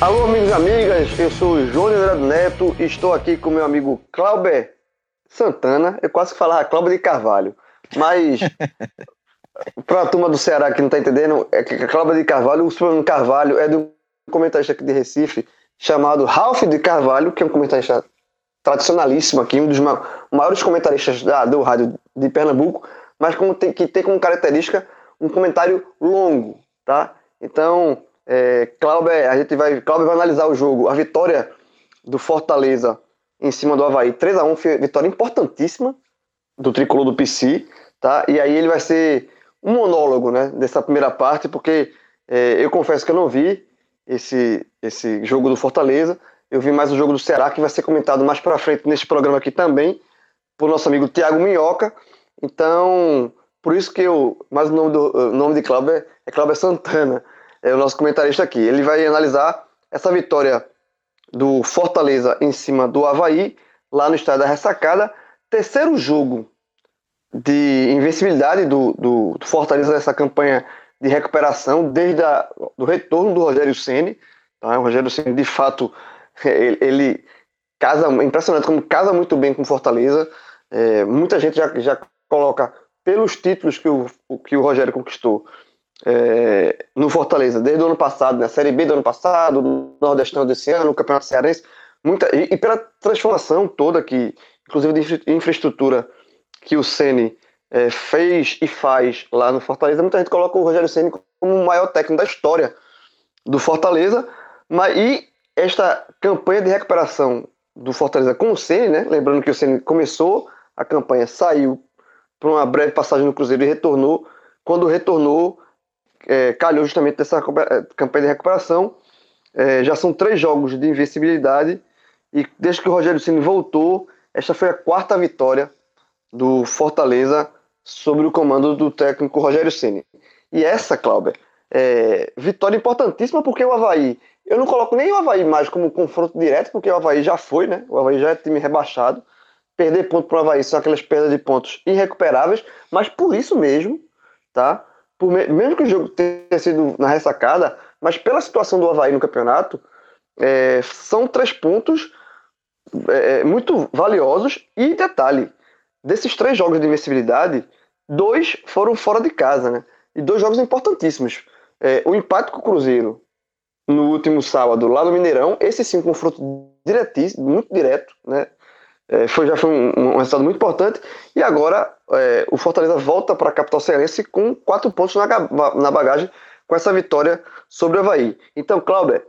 Alô, amigos e amigas, eu sou o João Oliveira Neto e estou aqui com meu amigo Clauber Santana. Eu quase que falava Clauber de Carvalho, mas para a turma do Ceará que não está entendendo, é que Clauber de Carvalho, o Superman Carvalho é de um comentarista aqui de Recife chamado Ralph de Carvalho, que é um comentarista tradicionalíssimo aqui, um dos maiores comentaristas da, do rádio de Pernambuco, mas como tem, que tem como característica um comentário longo, tá? Então, é, Cláudio, a gente vai, Cláudio vai analisar o jogo, a vitória do Fortaleza em cima do Havaí, 3 a 1 vitória importantíssima do tricolor do PC, tá? E aí ele vai ser um monólogo, né, dessa primeira parte, porque é, eu confesso que eu não vi esse, esse jogo do Fortaleza, eu vi mais o jogo do Ceará, que vai ser comentado mais para frente neste programa aqui também, por nosso amigo Tiago Minhoca. Então, por isso que eu, mas o nome, do, o nome de Cláudio é, é Cláudio Santana é o nosso comentarista aqui. Ele vai analisar essa vitória do Fortaleza em cima do Havaí, lá no estádio da Ressacada. Terceiro jogo de invencibilidade do, do, do Fortaleza nessa campanha de recuperação, desde o retorno do Rogério Ceni. Tá? O Rogério Ceni, de fato, ele, ele casa, impressionante como casa muito bem com Fortaleza. É, muita gente já, já coloca pelos títulos que o, que o Rogério conquistou é, no Fortaleza desde o ano passado, na né? Série B do ano passado, no Nordestão desse ano, no Campeonato Cearense, muita, e, e, pela transformação toda que, inclusive de infraestrutura que o Ceni é, fez e faz lá no Fortaleza, muita gente coloca o Rogério Ceni como o maior técnico da história do Fortaleza, mas e esta campanha de recuperação do Fortaleza com o Ceni, né? Lembrando que o Ceni começou a campanha, saiu para uma breve passagem no Cruzeiro e retornou. Quando retornou, é, calhou justamente dessa é, campanha de recuperação. É, já são três jogos de invencibilidade e desde que o Rogério Ceni voltou, esta foi a quarta vitória do Fortaleza sobre o comando do técnico Rogério Ceni. E essa, Cláudia, é vitória importantíssima porque o Havaí, eu não coloco nem o Havaí mais como confronto direto, porque o Havaí já foi, né? O Havaí já é time rebaixado. Perder ponto para o Havaí são aquelas perdas de pontos irrecuperáveis, mas por isso mesmo, tá? Mesmo que o jogo tenha sido na ressacada, mas pela situação do Havaí no campeonato, é, são três pontos é, é, muito valiosos. E detalhe: desses três jogos de invencibilidade, dois foram fora de casa, né? E dois jogos importantíssimos. É, o empate com o Cruzeiro no último sábado, lá no Mineirão, esse sim, um confronto diretíssimo, muito direto, né? É, foi, já foi um, um, resultado muito importante. E agora é, o Fortaleza volta para a capital cearense com quatro pontos na, na bagagem com essa vitória sobre o Havaí. Então, Cláudio,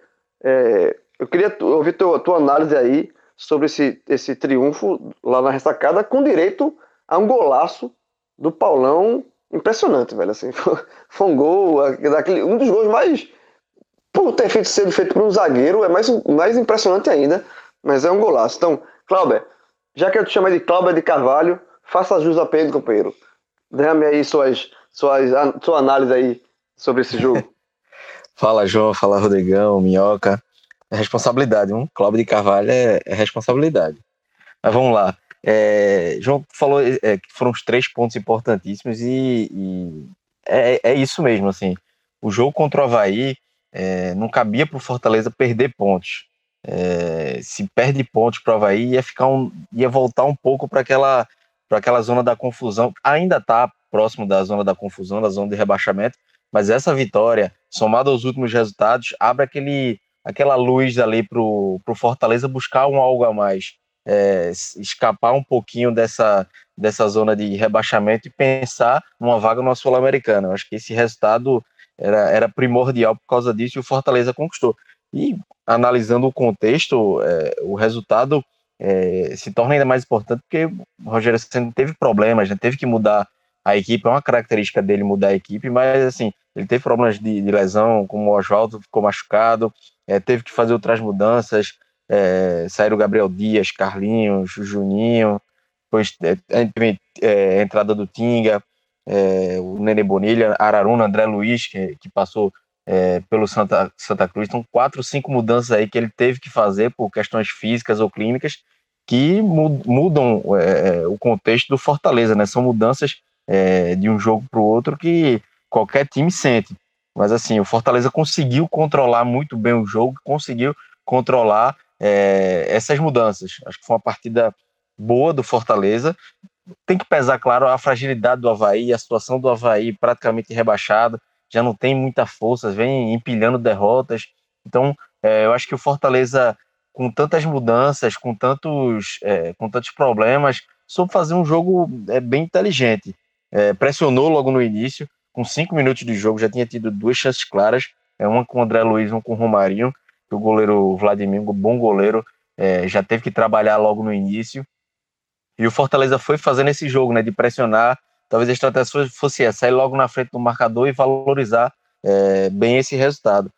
é, eu queria ouvir tua, tua análise aí sobre esse, esse triunfo lá na ressacada, com direito a um golaço do Paulão impressionante, velho. Assim, foi um gol, daquele, um dos gols mais. Por ter feito, sido feito por um zagueiro, é mais, mais impressionante ainda, mas é um golaço. Então, Cláudio, já que eu te chamei de Cláudio de Carvalho, faça jus a Pedro, companheiro. Derrame aí suas, suas, sua análise aí sobre esse jogo. fala, João. Fala, Rodrigão, Minhoca. É responsabilidade. Um Cláudio de Carvalho é, é responsabilidade. Mas vamos lá. É, João falou é, que foram os três pontos importantíssimos e, e é, é, isso mesmo, assim. O jogo contra o Havaí é, não cabia para o Fortaleza perder pontos é, se perde pontos para o Havaí, ia, ficar um, ia voltar um pouco para aquela, aquela zona da confusão. Ainda está próximo da zona da confusão, da zona de rebaixamento, mas essa vitória, somada aos últimos resultados, abre aquele, aquela luz ali para o Fortaleza buscar um algo a mais. É, escapar um pouquinho dessa, dessa zona de rebaixamento e pensar numa vaga no Sul-Americana. Acho que esse resultado era, era primordial por causa disso e o Fortaleza conquistou. E analisando o contexto, é, o resultado é, se torna ainda mais importante porque o Rogério Senna teve problemas, né? teve que mudar a equipe, é uma característica dele mudar a equipe, mas assim, ele teve problemas de, de lesão, como o Oswaldo ficou machucado, é, teve que fazer outras mudanças, é, saíram o Gabriel Dias, Carlinhos, Juninho, depois é, é, a entrada do Tinga, é, o Nene Bonilha, Araruna, André Luiz, que, que passou é, pelo Santa, Santa Cruz. Então, quatro, cinco mudanças aí que ele teve que fazer por questões físicas ou clínicas que mudam é, é, o contexto do Fortaleza, né? São mudanças é, de um jogo para o outro que qualquer time sente. Mas assim, o Fortaleza conseguiu controlar muito bem o jogo, conseguiu controlar é, essas mudanças. Acho que foi uma partida boa do Fortaleza. Tem que pesar, claro, a fragilidade do Havaí, a situação do Havaí praticamente rebaixado, já não tem muita força, vem empilhando derrotas. Então, é, eu acho que o Fortaleza, com tantas mudanças, com tantos, é, com tantos problemas, soube fazer um jogo é, bem inteligente. É, pressionou logo no início, com cinco minutos de jogo, já tinha tido duas chances claras, é, uma com o André Luiz, uma com o Romarinho, que o goleiro Vladimir, bom goleiro, é, já teve que trabalhar logo no início. E o Fortaleza foi fazendo esse jogo, né, de pressionar. Talvez a estratégia fosse essa, sair logo na frente do marcador e valorizar é, bem esse resultado.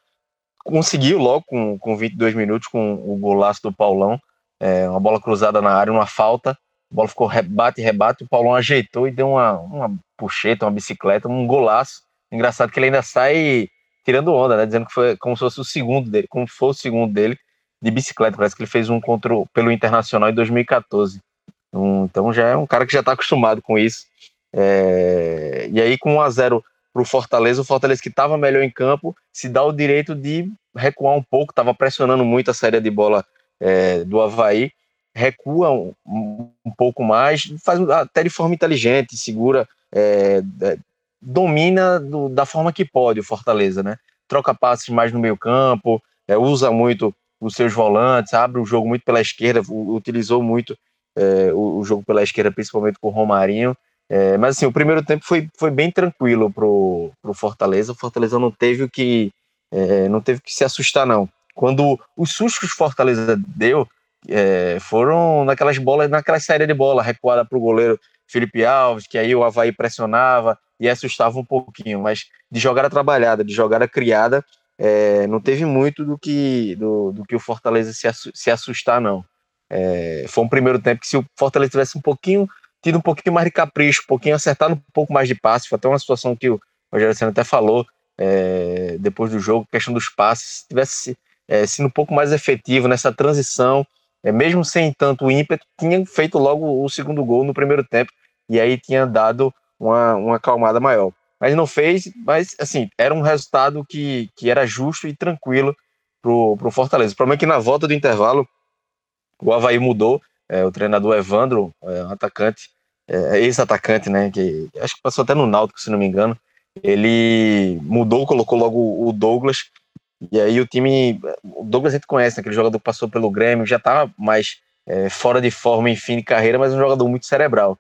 Conseguiu logo com, com 22 minutos, com o golaço do Paulão, é, uma bola cruzada na área, uma falta. A bola ficou rebate, rebate. O Paulão ajeitou e deu uma, uma puxeta, uma bicicleta, um golaço. Engraçado que ele ainda sai tirando onda, né? Dizendo que foi como se fosse o segundo dele, como fosse o segundo dele de bicicleta. Parece que ele fez um contra pelo Internacional em 2014. Um, então já é um cara que já está acostumado com isso. É, e aí, com 1 a 0 para o Fortaleza, o Fortaleza que estava melhor em campo se dá o direito de recuar um pouco, estava pressionando muito a saída de bola é, do Havaí, recua um, um, pouco mais, faz até de forma inteligente, segura, é, é domina do, da forma que pode o Fortaleza, né? Troca passes mais no meio campo, é, usa muito os seus volantes, abre o jogo muito pela esquerda, utilizou muito é, o, o, jogo pela esquerda, principalmente com o Romarinho. É, mas assim, o primeiro tempo foi, foi bem tranquilo pro, pro Fortaleza. O Fortaleza não teve que é, não teve que se assustar não. Quando os sustos que o Fortaleza deu é, foram naquelas bolas, naquela série de bola recuada para o goleiro Felipe Alves, que aí o Havaí pressionava, e assustava um pouquinho, mas de jogada trabalhada, de jogada criada, é, não teve muito do que, do, do que o Fortaleza se, se assustar, não. É, foi um primeiro tempo que se o Fortaleza tivesse um pouquinho, tido um pouquinho mais de capricho, um pouquinho acertado um pouco mais de passe, foi até uma situação que o Rogério Senna até falou é, depois do jogo, questão dos passes, se tivesse é, sido um pouco mais efetivo nessa transição, é, mesmo sem tanto ímpeto, tinha feito logo o segundo gol no primeiro tempo, e aí tinha dado uma, uma acalmada maior. Mas não fez, mas assim, era um resultado que, que era justo e tranquilo pro, pro Fortaleza. O problema é que na volta do intervalo, o Havaí mudou, é, o treinador Evandro, é, um atacante, é, ex-atacante, né, que acho que passou até no Náutico, se não me engano, ele mudou, colocou logo o Douglas, e aí o time, o Douglas a gente conhece, né, aquele jogador que passou pelo Grêmio, já tá mais é, fora de forma em fim de carreira, mas um jogador muito cerebral.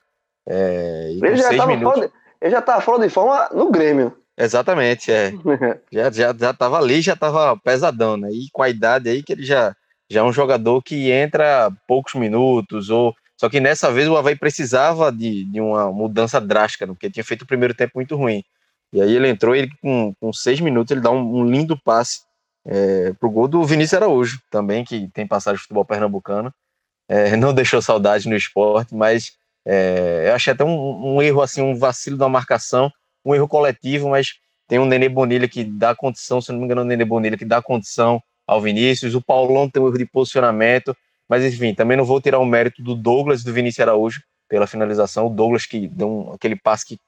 É, ele, já tava minutos... fora de, ele já estava fora de forma no Grêmio. Exatamente, é. já, já, já tava ali, já tava pesadão, né? E com a idade aí que ele já, já é um jogador que entra poucos minutos, ou. Só que nessa vez o Havaí precisava de, de uma mudança drástica, porque tinha feito o primeiro tempo muito ruim. E aí ele entrou, ele com, com seis minutos, ele dá um, um lindo passe é, pro gol do Vinícius Araújo, também, que tem passagem de futebol pernambucano. É, não deixou saudade no esporte, mas é, eu achei até um, um, erro, assim, um vacilo da marcação, um erro coletivo, mas tem um Nenê Bonilha que dá condição, se não me engano, o Nenê Bonilha que dá condição ao Vinícius, o Paulão tem um erro de posicionamento, mas enfim, também não vou tirar o mérito do Douglas e do Vinícius Araújo pela finalização, o Douglas que deu um, aquele passe que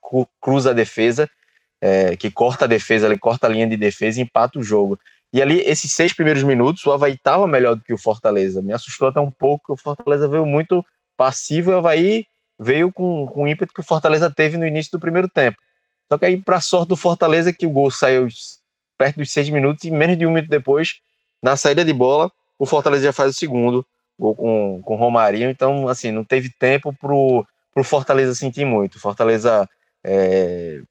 cruza a defesa, é, que corta a defesa, ele corta a linha de defesa e empata o jogo. E ali, esses seis primeiros minutos, o Havaí estava melhor do que o Fortaleza. Me assustou até um pouco, o Fortaleza veio muito passivo e o Havaí veio com, com o ímpeto que o Fortaleza teve no início do primeiro tempo. Só que aí, para sorte do Fortaleza, que o gol saiu perto dos seis minutos e menos de um minuto depois, na saída de bola, o Fortaleza já faz o segundo gol com, com o Romarinho. Então, assim, não teve tempo pro, pro Fortaleza sentir muito. O Fortaleza é,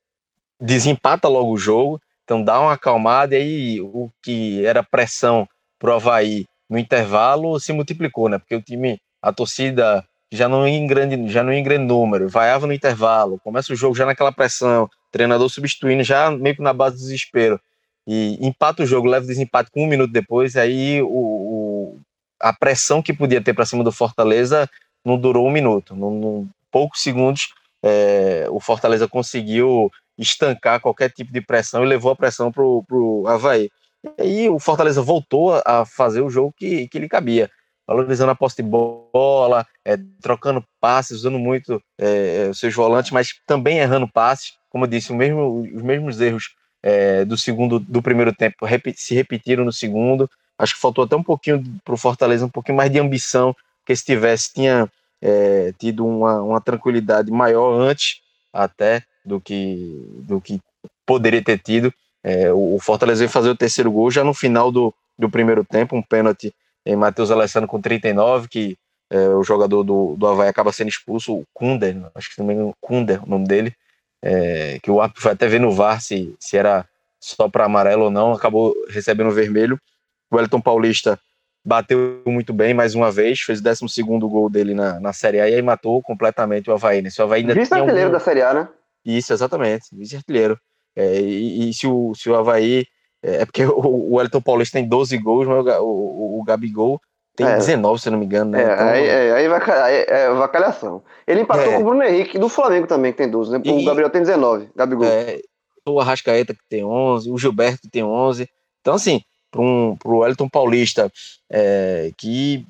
desempata logo o jogo, então dá uma acalmada e aí o que era pressão pro Havaí no intervalo se multiplicou, né? Porque o time, a torcida já não em grande, já não em grande número, vaiava no intervalo, começa o jogo já naquela pressão, treinador substituindo já meio que na base do desespero. E empata o jogo, leva o desempate com um minuto depois, aí o, o a pressão que podia ter para cima do Fortaleza não durou um minuto. Num, poucos segundos, é, o Fortaleza conseguiu estancar qualquer tipo de pressão e levou a pressão para o Havaí. E aí o Fortaleza voltou a fazer o jogo que, que lhe cabia valorizando a posse de bola, é, trocando passes, usando muito é, os seus volantes, mas também errando passes. Como eu disse, mesmo, os mesmos erros é, do segundo, do primeiro tempo se repetiram no segundo. Acho que faltou até um pouquinho para o Fortaleza, um pouquinho mais de ambição, que se tivesse, tinha é, tido uma, uma tranquilidade maior antes até do que, do que poderia ter tido. É, o Fortaleza veio fazer o terceiro gol já no final do, do primeiro tempo, um pênalti em Matheus Alessandro com 39, que é, o jogador do, do Havaí acaba sendo expulso, o Kunder, acho que também o Kunder, o nome dele, é, que o árbitro foi até ver no VAR se, se era só para amarelo ou não, acabou recebendo vermelho. O Wellington Paulista bateu muito bem mais uma vez, fez o 12 gol dele na, na Série A e aí matou completamente o Havaí. Né? Se o Havaí Vice-artilheiro da Série A, né? Isso, exatamente, vice-artilheiro. É, e, e, se, o, se o Havaí. É, é porque o, o Wellington Paulista tem 12 gols, mas o, o, o Gabigol tem é. 19, se não me engano, né? É, então, aí, é, aí vai, aí, é vacalhação. Ele empatou é. com o Bruno Henrique do Flamengo também, que tem 12, né? O e, Gabriel tem 19, Gabigol. É, o Arrascaeta que tem 11, o Gilberto que tem 11. Então, assim, para um, o Wellington Paulista, é, que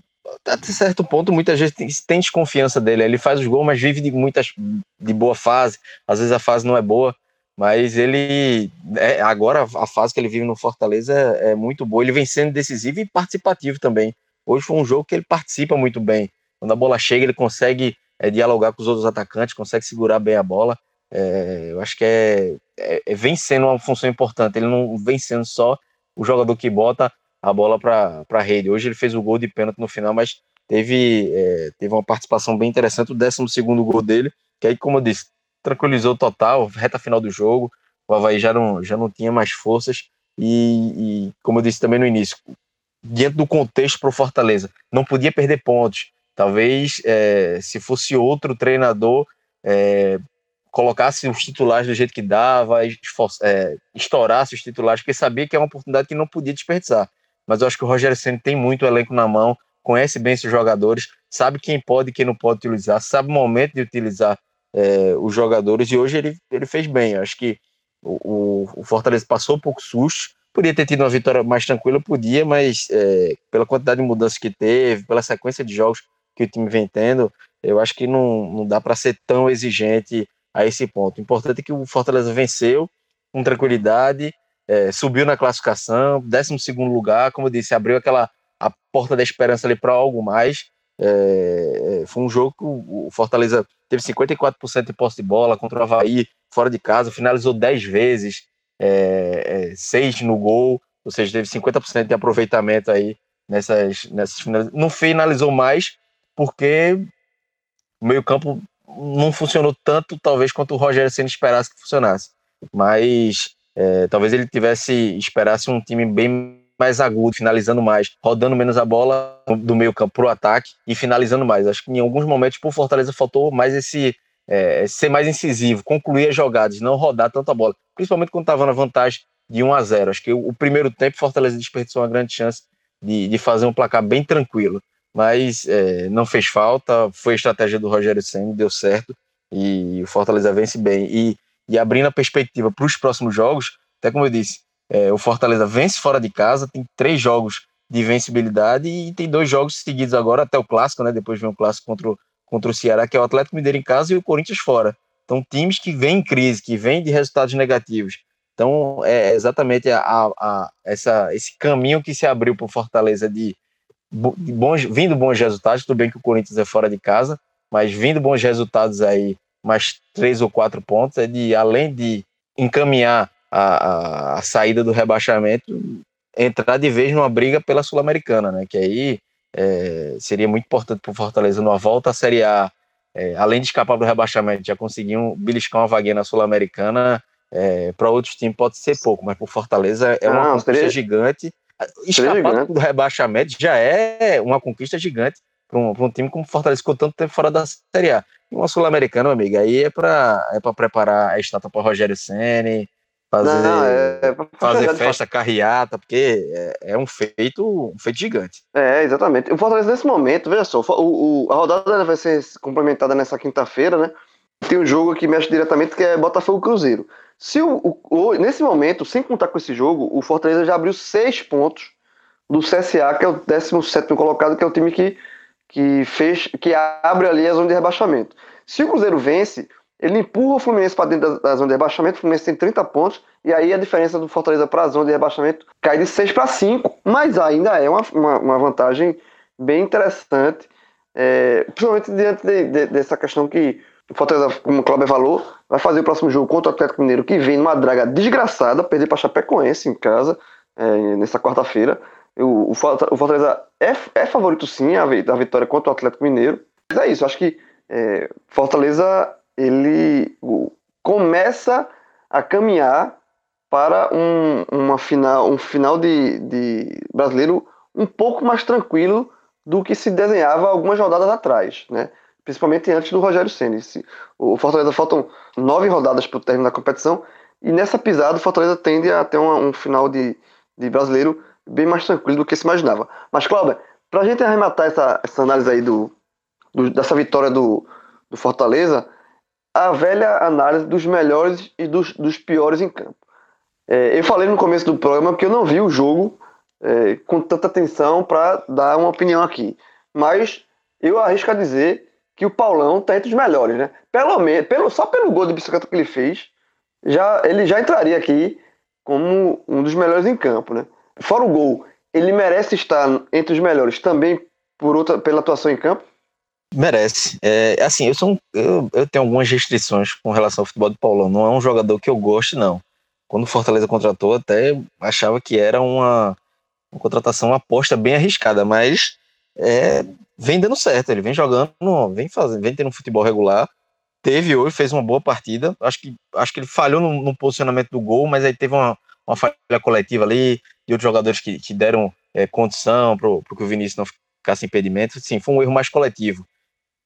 até certo ponto muitas vezes tem, tem desconfiança dele. Ele faz os gols, mas vive de muitas de boa fase. Às vezes a fase não é boa, mas ele é, agora a fase que ele vive no Fortaleza é, é muito boa. Ele vem sendo decisivo e participativo também. Hoje foi um jogo que ele participa muito bem. Quando a bola chega, ele consegue é, dialogar com os outros atacantes, consegue segurar bem a bola. É, eu acho que é, é, é, vem sendo uma função importante. Ele não vem sendo só o jogador que bota a bola para a rede. Hoje ele fez o gol de pênalti no final, mas teve, é, teve uma participação bem interessante. O 12 gol dele, que aí, como eu disse, tranquilizou total, reta final do jogo. O Havaí já não, já não tinha mais forças. E, e como eu disse também no início, dentro do contexto para o Fortaleza. Não podia perder pontos. Talvez, é, se fosse outro treinador, é, colocasse os titulares do jeito que dava, é, estourasse os titulares, porque sabia que é uma oportunidade que não podia desperdiçar. Mas eu acho que o Rogério Senna tem muito elenco na mão, conhece bem seus jogadores, sabe quem pode e quem não pode utilizar, sabe o momento de utilizar é, os jogadores, e hoje ele, ele fez bem. Eu acho que o, o, Fortaleza passou um pouco susto, Podia ter tido uma vitória mais tranquila, podia, mas é, pela quantidade de mudanças que teve, pela sequência de jogos que o time vem tendo, eu acho que não, não dá para ser tão exigente a esse ponto. O importante é que o Fortaleza venceu com tranquilidade, é, subiu na classificação, 12 lugar, como eu disse, abriu aquela a porta da esperança ali para algo mais. É, é, foi um jogo que o Fortaleza teve 54% de posse de bola contra o Havaí, fora de casa, finalizou 10 vezes, é, é, seis no gol, ou seja, teve 50% de aproveitamento aí nessas, nessas. Não finalizou mais porque o meio-campo não funcionou tanto, talvez, quanto o Rogério Senna esperasse que funcionasse. Mas é, talvez ele tivesse esperasse um time bem mais agudo, finalizando mais, rodando menos a bola do meio campo para o ataque e finalizando mais. Acho que em alguns momentos, por Fortaleza, faltou mais esse é, ser mais incisivo, concluir as jogadas, não rodar tanta bola, principalmente quando estava na vantagem de 1 a 0. Acho que o, primeiro tempo Fortaleza desperdiçou uma grande chance de, de fazer um placar bem tranquilo, mas é, não fez falta, foi a estratégia do Rogério Senna, deu certo e o Fortaleza vence bem. E, e abrindo a perspectiva para os próximos jogos, até como eu disse, é, o Fortaleza vence fora de casa, tem três jogos de vencibilidade e tem dois jogos seguidos agora, até o clássico, né? Depois vem o clássico contra o contra o Ceará, que é o Atlético Mineiro em casa e o Corinthians fora. Então, times que vêm em crise, que vêm de resultados negativos. Então, é exatamente a, a, a essa, esse caminho que se abriu para o Fortaleza de, de, bons, vindo bons resultados. Tudo bem que o Corinthians é fora de casa, mas vindo bons resultados aí, mais três ou quatro pontos, é de, além de encaminhar a, a, a saída do rebaixamento, entrar de vez numa briga pela Sul-Americana, né? Que aí é, seria muito importante para o Fortaleza numa volta à Série A, é, além de escapar do rebaixamento, já conseguiu beliscar uma vaguinha na Sul-Americana. É, para outros times pode ser pouco, mas para o Fortaleza é uma conquista seria... gigante. Escapar gigante. do rebaixamento já é uma conquista gigante para um, um, time como o Fortaleza ficou tanto tempo fora da Série A. E uma Sul-Americana, amiga, aí é para é preparar a estátua para Rogério Senni, fazer, não, é, é fazer festa, carreata, porque é, é, um feito um feito gigante. É, exatamente. O Fortaleza, nesse momento, veja só, o, o a rodada vai ser complementada nessa quinta-feira, né? Tem um jogo que mexe diretamente, que é Botafogo Cruzeiro. Se o, o, nesse momento, sem contar com esse jogo, o Fortaleza já abriu seis pontos do CSA, que é o 17 colocado, que é o time que, que fez, que abre ali a zona de rebaixamento. Se o Cruzeiro vence, ele empurra o Fluminense para dentro da, da, zona de rebaixamento, o Fluminense tem 30 pontos, e aí a diferença do Fortaleza para a zona de rebaixamento cai de 6 para 5, mas ainda é uma, uma, uma vantagem bem interessante, é, principalmente diante de, de, dessa questão que o Fortaleza, como o Cláudio falou, vai fazer o próximo jogo contra o Atlético Mineiro, que vem numa draga desgraçada, perder para Chapecoense em casa, é, nessa quarta-feira. O, o, Fortaleza é, é favorito sim a, vitória contra o Atlético Mineiro, mas é isso, acho que é, Fortaleza ele começa a caminhar para um, uma final, um final de, de brasileiro um pouco mais tranquilo do que se desenhava algumas rodadas atrás, né? principalmente antes do Rogério Ceni. O Fortaleza faltam nove rodadas para o término da competição e nessa pisada o Fortaleza tende a ter um, um final de, de brasileiro bem mais tranquilo do que se imaginava. Mas, Cláudio, para a gente arrematar essa, essa análise aí do, do, dessa vitória do, do Fortaleza, a velha análise dos melhores e dos, dos piores em campo. É, eu falei no começo do programa que eu não vi o jogo é, com tanta atenção para dar uma opinião aqui. Mas eu arrisco a dizer que o Paulão está entre os melhores, né? Pelo menos, pelo, só pelo gol de bicicleta que ele fez, já, ele já entraria aqui como um dos melhores em campo, né? Fora o gol, ele merece estar entre os melhores também por outra, pela atuação em campo? Merece. É, assim, eu, sou um, eu, eu tenho algumas restrições com relação ao futebol do Paulão. Não é um jogador que eu goste, não. Quando o Fortaleza contratou, até achava que era uma, uma contratação, uma aposta bem arriscada, mas é, vem dando certo. Ele vem jogando, vem fazendo, vem tendo um futebol regular. Teve hoje, fez uma boa partida. Acho que, acho que ele falhou no, no posicionamento do gol, mas aí teve uma, uma falha coletiva ali, de outros jogadores que, que deram é, condição para que o Vinícius não ficasse impedimento. Sim, foi um erro mais coletivo.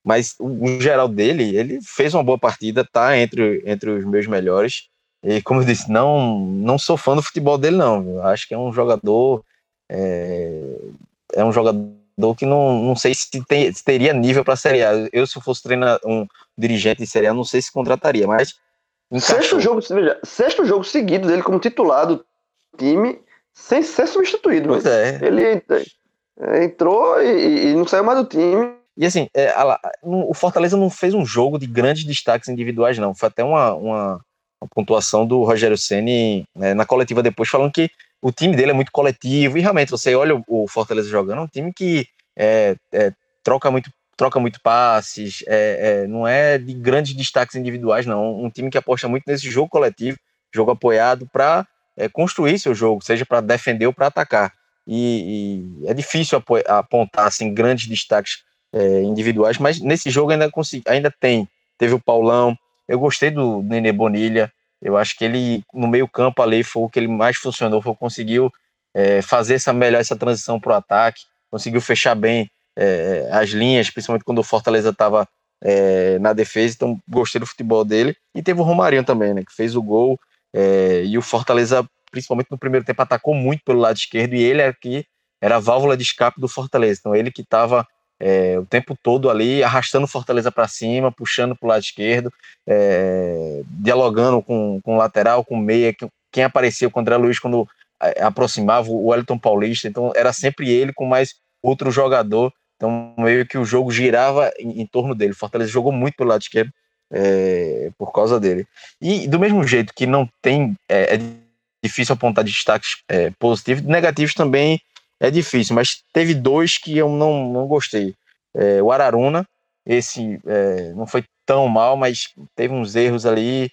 Mas o, geral dele, ele fez uma boa partida, tá entre, entre os meus melhores. E como eu disse, não, não sou fã do futebol dele, não. Acho que é um jogador. É, é um jogador que não, não sei se, tem, se teria nível para Série A. Eu, se eu fosse treinar um dirigente de Série A, não sei se contrataria, mas. Sexto jogo, veja, sexto jogo seguido dele como titular do time, sem ser substituído. Pois é. Ele entrou e, e não saiu mais do time. E assim, é, a, o Fortaleza não fez um jogo de grandes destaques individuais, não. Foi até uma, uma, uma pontuação do Rogério Ceni né, na coletiva depois, falando que o time dele é muito coletivo. E realmente, você olha o, Fortaleza jogando, é um time que é, é, troca muito troca muito passes, é, é, não é de grandes destaques individuais, não. Um time que aposta muito nesse jogo coletivo, jogo apoiado, para é, construir seu jogo, seja para defender ou para atacar. E, e, é difícil apontar assim, grandes destaques é, individuais, mas nesse jogo ainda, consegui, ainda tem. Teve o Paulão, eu gostei do Nenê Bonilha, eu acho que ele, no meio campo ali, foi o que ele mais funcionou, foi conseguiu é, fazer essa melhor essa transição para o ataque, conseguiu fechar bem é, as linhas, principalmente quando o Fortaleza estava é, na defesa, então gostei do futebol dele. E teve o Romarinho também, né, que fez o gol, é, e o Fortaleza, principalmente no primeiro tempo, atacou muito pelo lado esquerdo, e ele aqui era a válvula de escape do Fortaleza, então ele que estava é, o tempo todo ali, arrastando Fortaleza para cima, puxando para o lado esquerdo, é, dialogando com, com o lateral, com o meia, quem apareceu com o André Luiz quando é, aproximava o Wellington Paulista, então era sempre ele com mais outro jogador, então meio que o jogo girava em, em torno dele. Fortaleza jogou muito pelo lado esquerdo é, por causa dele. E do mesmo jeito que não tem, é, é difícil apontar destaques é, positivos, negativos também é difícil, mas teve dois que eu não, não gostei. É, o Araruna, esse é, não foi tão mal, mas teve uns erros ali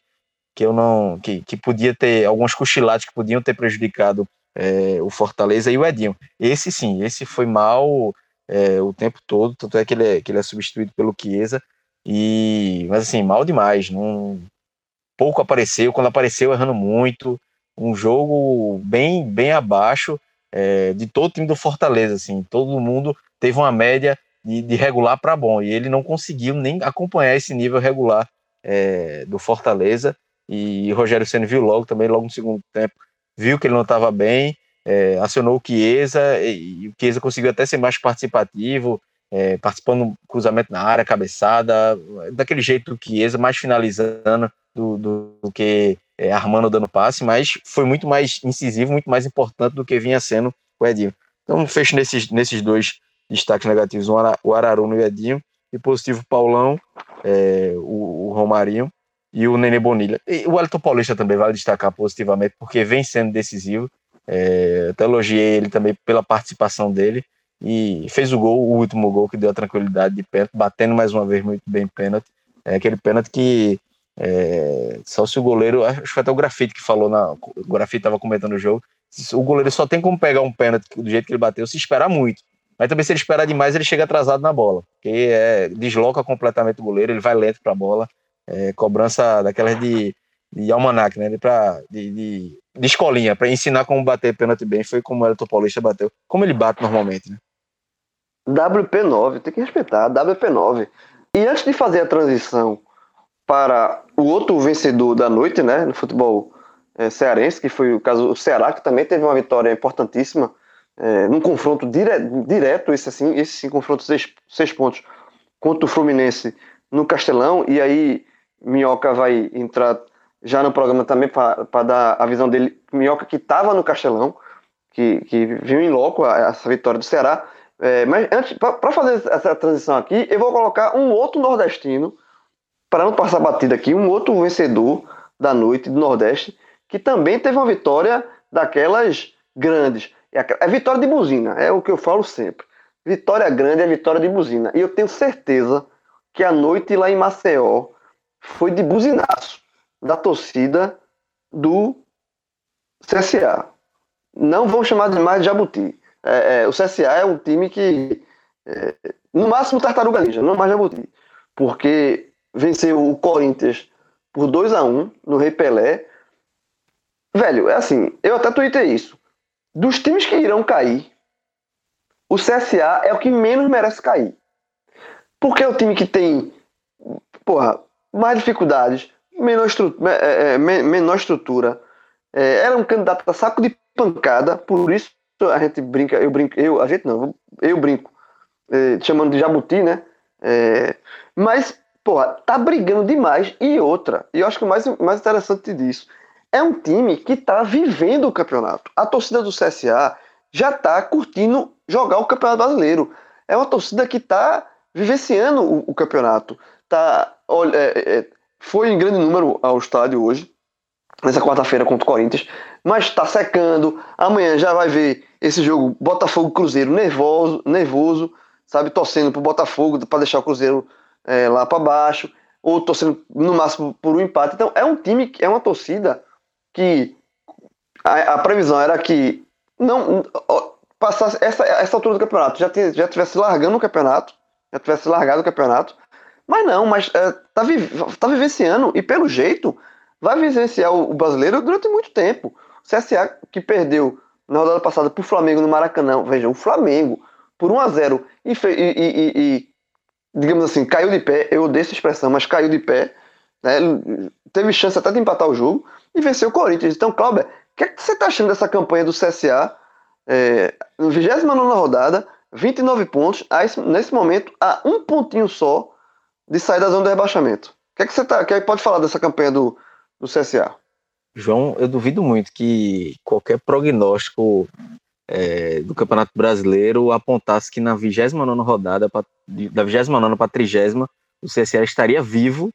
que eu não. que, que podia ter, alguns cochilados que podiam ter prejudicado é, o Fortaleza e o Edinho. Esse sim, esse foi mal é, o tempo todo, tanto é que ele é, que ele é substituído pelo Chiesa. E, mas assim, mal demais. Não, pouco apareceu, quando apareceu errando muito. Um jogo bem, bem abaixo é, de todo o time do Fortaleza, assim, todo mundo teve uma média de, de regular para bom, e ele não conseguiu nem acompanhar esse nível regular é, do Fortaleza, e o Rogério Senna viu logo também, logo no segundo tempo, viu que ele não estava bem, é, acionou o Chiesa, e, e, o Chiesa conseguiu até ser mais participativo, é, participando do cruzamento na área, cabeçada, daquele jeito do Chiesa, mais finalizando do, do, do que é, armando dando passe, mas foi muito mais incisivo, muito mais importante do que vinha sendo o Edinho. Então, fecho nesses, nesses dois destaques negativos, o Araruna e o Edinho, e positivo Paulão, é, o, o, Romarinho, e o Nenê Bonilha. E o Elton Paulista também vale destacar positivamente, porque vem sendo decisivo. É, até elogiei ele também pela participação dele e fez o gol, o último gol que deu a tranquilidade de pênalti, batendo mais uma vez muito bem pênalti. É aquele pênalti que é, só se o goleiro, acho que foi até o Grafite que falou, na, o Grafite estava comentando o jogo, o goleiro só tem como pegar um pênalti do jeito que ele bateu se esperar muito. Mas também se ele esperar demais, ele chega atrasado na bola, porque é, desloca completamente o goleiro, ele vai lento para a bola, é, cobrança daquelas de, de almanac, né, de, pra, de, de, de escolinha, para ensinar como bater pênalti bem, foi como o Elton Paulista bateu, como ele bate normalmente. Né? WP9, tem que respeitar, WP9. E antes de fazer a transição para o outro vencedor da noite, né, no futebol é, cearense, que foi o caso do Ceará, que também teve uma vitória importantíssima, é, num confronto dire, direto, esse assim, esse sim, confronto seis, seis pontos contra o Fluminense no Castelão, e aí Minhoca vai entrar já no programa também para dar a visão dele, Minhoca que estava no Castelão, que, que viu em loco essa vitória do Ceará, é, mas antes, para fazer essa transição aqui, eu vou colocar um outro nordestino, para não passar batida aqui, um outro vencedor da noite do Nordeste, que também teve uma vitória daquelas grandes. É, é vitória de buzina, é o que eu falo sempre. Vitória grande é vitória de buzina. E eu tenho certeza que a noite lá em Maceió foi de buzinaço da torcida do CSA. Não vão chamar de mais de Jabuti. É, é, o CSA é um time que, é, no máximo, tartaruga ninja, não mais Jabuti. Porque venceu o Corinthians por 2 a 1 no Rei Pelé. Velho, é assim, eu até tuitei isso. Dos times que irão cair, o CSA é o que menos merece cair. Porque é o time que tem, porra, mais dificuldades, menor, é, é, menor estrutura. É, era um candidato a saco de pancada, por isso a gente brinca, eu brinco, eu, a gente não, eu brinco, é, chamando de jabuti, né? É, mas, porra, tá brigando demais. E outra, e eu acho que o mais, mais interessante disso, é um time que está vivendo o campeonato. A torcida do CSA já está curtindo jogar o Campeonato Brasileiro. É uma torcida que está vivenciando o, o, campeonato. Tá, olha, é, é, foi em grande número ao estádio hoje, nessa quarta-feira contra o Corinthians, mas está secando. Amanhã já vai ver esse jogo Botafogo Cruzeiro nervoso, nervoso, sabe, torcendo para o Botafogo para deixar o Cruzeiro é, lá para baixo, ou torcendo no máximo por um empate. Então é um time, é uma torcida que a, a previsão era que não passasse essa, essa altura do campeonato, já, já tivesse largando o campeonato, já tivesse largado o campeonato, mas não, mas é, tá, tá vivenciando e pelo jeito vai vivenciar o, o brasileiro durante muito tempo. O CSA que perdeu na rodada passada para o Flamengo no Maracanã, veja, o Flamengo por 1 a 0 e, e, e, e, digamos assim, caiu de pé, eu odeio essa expressão, mas caiu de pé, né? teve chance até de empatar o jogo, e venceu o Corinthians. Então, Cláudio, o que, é que você está achando dessa campanha do CSA? É, 29 rodada, 29 pontos, nesse momento, há um pontinho só de sair da zona do rebaixamento. O que, é que você tá, que é pode falar dessa campanha do, do CSA? João, eu duvido muito que qualquer prognóstico é, do Campeonato Brasileiro apontasse que na 29 rodada, pra, da 29 para a 30, o CSA estaria vivo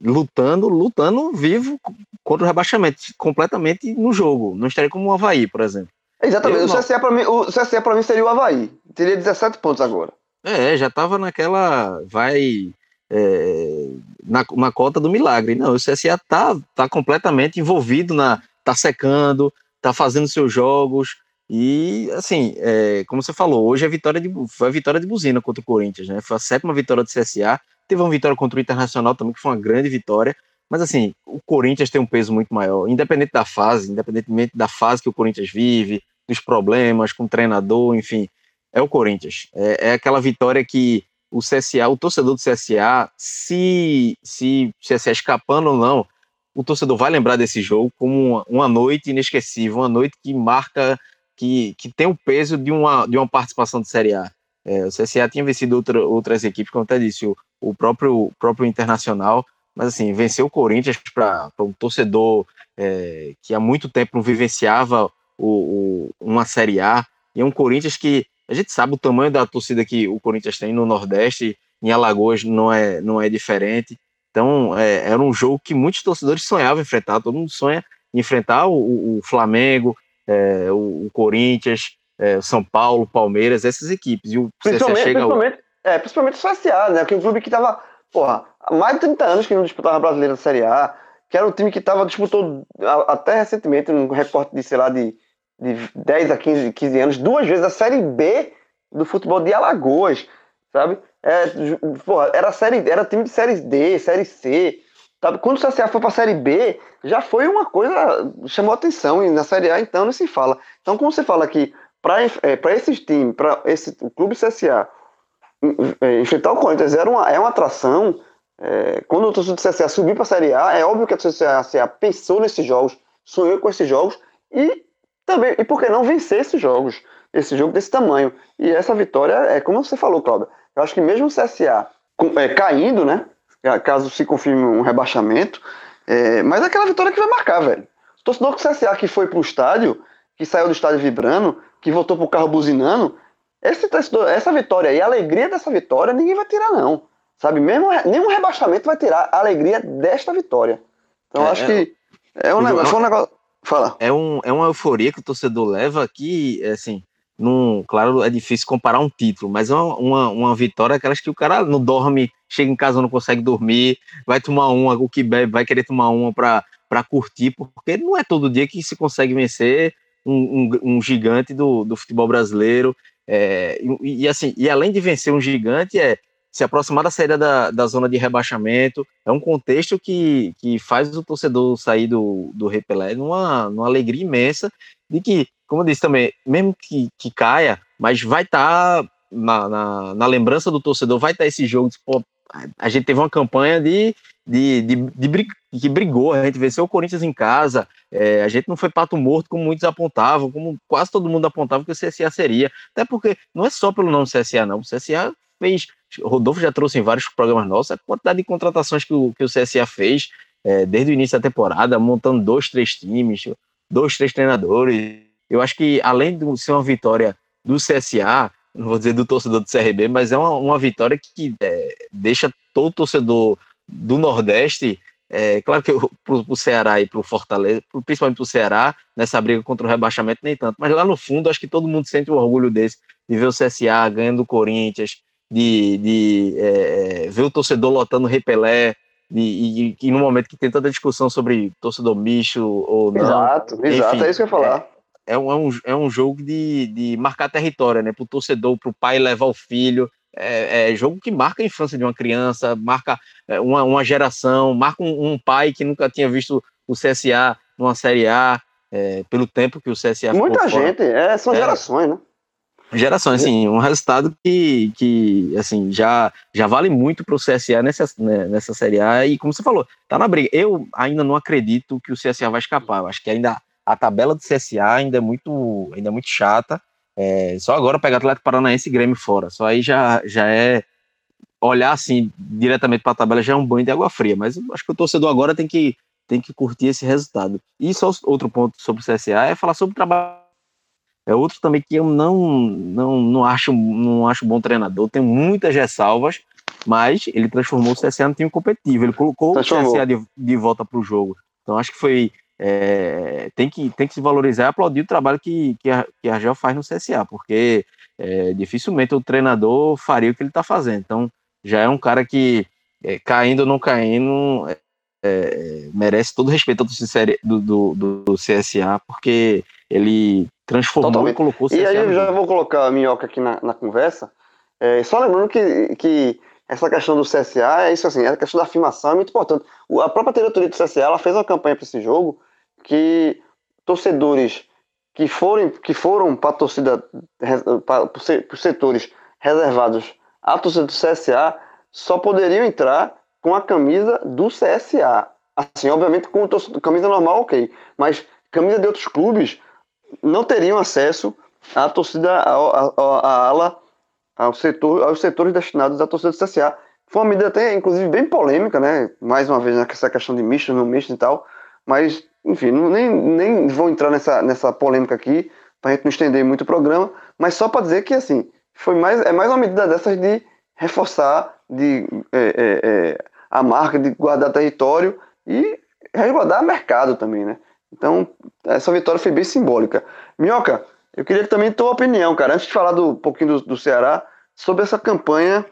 lutando, lutando vivo contra o rebaixamento, completamente no jogo. Não estaria como o Havaí, por exemplo. Exatamente. Eu o CSA para mim, o CSA para mim seria o Havaí. Teria 17 pontos agora. É, já estava naquela vai é, na, na cota do milagre. Não, o CSA tá tá completamente envolvido na tá secando, tá fazendo seus jogos e assim, é, como você falou, hoje é vitória de foi a vitória de buzina contra o Corinthians, né? Foi a sétima vitória do CSA Teve uma vitória contra o Internacional também, que foi uma grande vitória. Mas assim, o Corinthians tem um peso muito maior, independente da fase, independentemente da fase que o Corinthians vive, dos problemas com o treinador, enfim, é o Corinthians. É, é aquela vitória que o CSA, o torcedor do CSA, se, se CSA escapando ou não, o torcedor vai lembrar desse jogo como uma, uma noite inesquecível, uma noite que marca, que, que tem o peso de uma, de uma participação de Série A. É, o CSA tinha vencido outra, outras equipes, como até disse, o, o próprio, próprio Internacional, mas assim, venceu o Corinthians para um torcedor é, que há muito tempo não vivenciava o, o, uma Série A, e é um Corinthians que a gente sabe o tamanho da torcida que o Corinthians tem no Nordeste, em Alagoas não é, não é diferente, Então, é, era um jogo que muitos torcedores sonhavam enfrentar. Todo mundo sonha enfrentar o, o Flamengo, é, o, o, Corinthians, é, São Paulo, Palmeiras, essas equipes. E o principalmente, chega principalmente, ao... é, principalmente o CSA, né? Que é um clube que estava, porra, há mais de 30 anos que não disputava a brasileira da Série A, que era um time que estava disputou até recentemente, num recorte de, sei lá, de, de 10 a 15, 15 anos, duas vezes a Série B do futebol de Alagoas, sabe? É, porra, era, série, era time de Série D, Série C. Sabe? Quando o CSA foi para a Série B, já foi uma coisa, chamou atenção, e na Série A então não se fala. Então, como você fala que para é, esses times, para esse o Clube CSA, é, enfrentar o Corinthians era uma, é uma atração. É, quando o torcedor do CSA subir para a Série A, é óbvio que o CSA pensou nesses jogos, sonhou com esses jogos e também, e por que não vencer esses jogos, esse jogo desse tamanho? E essa vitória é como você falou, Cláudio. Eu acho que mesmo o CSA é, caindo, né? Caso se confirme um rebaixamento, é, mas é aquela vitória que vai marcar, velho. O torcedor do CSA que foi pro estádio, que saiu do estádio vibrando, que voltou pro carro buzinando, esse essa vitória e a alegria dessa vitória, ninguém vai tirar, não. Sabe? Mesmo, nenhum rebaixamento vai tirar a alegria desta vitória. Então, é, acho que é um, negócio, um negócio. Fala. É, um, é uma euforia que o torcedor leva que, assim, num, claro, é difícil comparar um título, mas é uma, uma, uma vitória aquelas que o cara não dorme, chega em casa não consegue dormir, vai tomar uma, o que bebe, vai querer tomar uma para curtir, porque não é todo dia que se consegue vencer um, um, um gigante do, do futebol brasileiro. É, e, e, assim, e além de vencer um gigante, é se aproximar da saída da, da zona de rebaixamento. É um contexto que, que faz o torcedor sair do, do Repelé numa, numa alegria imensa de que como eu disse também, mesmo que, que caia, mas vai estar tá na, na, na, lembrança do torcedor, vai estar tá esse jogo. Pô, a gente teve uma campanha de, de, de, de, que brigou, a gente venceu o Corinthians em casa, é, a gente não foi pato morto como muitos apontavam, como quase todo mundo apontava que o CSA seria. Até porque não é só pelo nome do CSA, não. O CSA fez. Rodolfo já trouxe em vários programas nossos a quantidade de contratações que o, que o CSA fez é, desde o início da temporada, montando dois, três times, dois, três treinadores eu acho que além de ser uma vitória do CSA, não vou dizer do torcedor do CRB, mas é uma, uma vitória que é, deixa todo torcedor do Nordeste, é, claro que para o Ceará e para o Fortaleza, principalmente para o Ceará, nessa briga contra o rebaixamento, nem tanto, mas lá no fundo, acho que todo mundo sente o orgulho desse, de ver o CSA ganhando o Corinthians, de, de é, ver o torcedor lotando o Repelé, e, e, e, no momento que tem tanta discussão sobre torcedor misto ou não. Exato, exato, Enfim, é isso que eu ia falar. É, um, é um, é um jogo de, de marcar território, né? Para o torcedor, para o pai levar o filho. É, é, jogo que marca a infância de uma criança, marca é, uma, uma geração, marca um, um, pai que nunca tinha visto o CSA numa Série A, é, pelo tempo que o CSA Muita gente, é, são é. gerações, né? Gerações, assim, um resultado que, que assim, já, já vale muito para o CSA nessa, né, nessa Série A e, como você falou, tá na briga. Eu ainda não acredito que o CSA vai escapar, eu acho que ainda a tabela do CSA ainda é muito, ainda é muito chata. É, só agora pega Atlético Paranaense e Grêmio fora. Só aí já, já é olhar assim diretamente para a tabela já é um banho de água fria. Mas acho que o torcedor agora tem que, tem que curtir esse resultado. E só outro ponto sobre o CSA é falar sobre o trabalho. É outro também que eu não, não, não, acho, não acho bom treinador. Tem muitas ressalvas, mas ele transformou o CSA num time competitivo. Ele colocou o CSA de, de volta para o jogo. Então acho que foi é, tem, que, tem que se valorizar e aplaudir o trabalho que, que, a, que a Argel faz no CSA, porque é, dificilmente o treinador faria o que ele está fazendo. Então, já é um cara que, é, caindo ou não caindo, é, é, merece todo o respeito do, do, do, do, CSA, porque ele transformou Totalmente. e colocou o CSA. E aí eu já vou colocar a minhoca aqui na, na conversa, é, só lembrando que, que essa questão do CSA é isso assim, a questão da afirmação é muito importante. A própria diretoria do CSA ela fez uma campanha para esse jogo que torcedores que forem que foram para a torcida para os setores reservados à torcida do CSA só poderiam entrar com a camisa do CSA. Assim, obviamente com camisa normal, ok, mas camisa de outros clubes não teriam acesso à torcida, à ala ao setor, aos setores destinados à torcida do CSA. Foi uma medida até, inclusive, bem polêmica, né? Mais uma vez, nessa questão de misto, não misto e tal. Mas, enfim, não, nem, nem vou entrar nessa, nessa polêmica aqui, para a gente não estender muito o programa, mas só para dizer que, assim, foi mais, é mais uma medida dessas de reforçar, de é, é, é, a marca de guardar território e resguardar mercado também, né? Então, essa vitória foi bem simbólica. Minhoca, eu queria também tua opinião, cara, antes de falar do, um pouquinho do, do Ceará, sobre essa campanha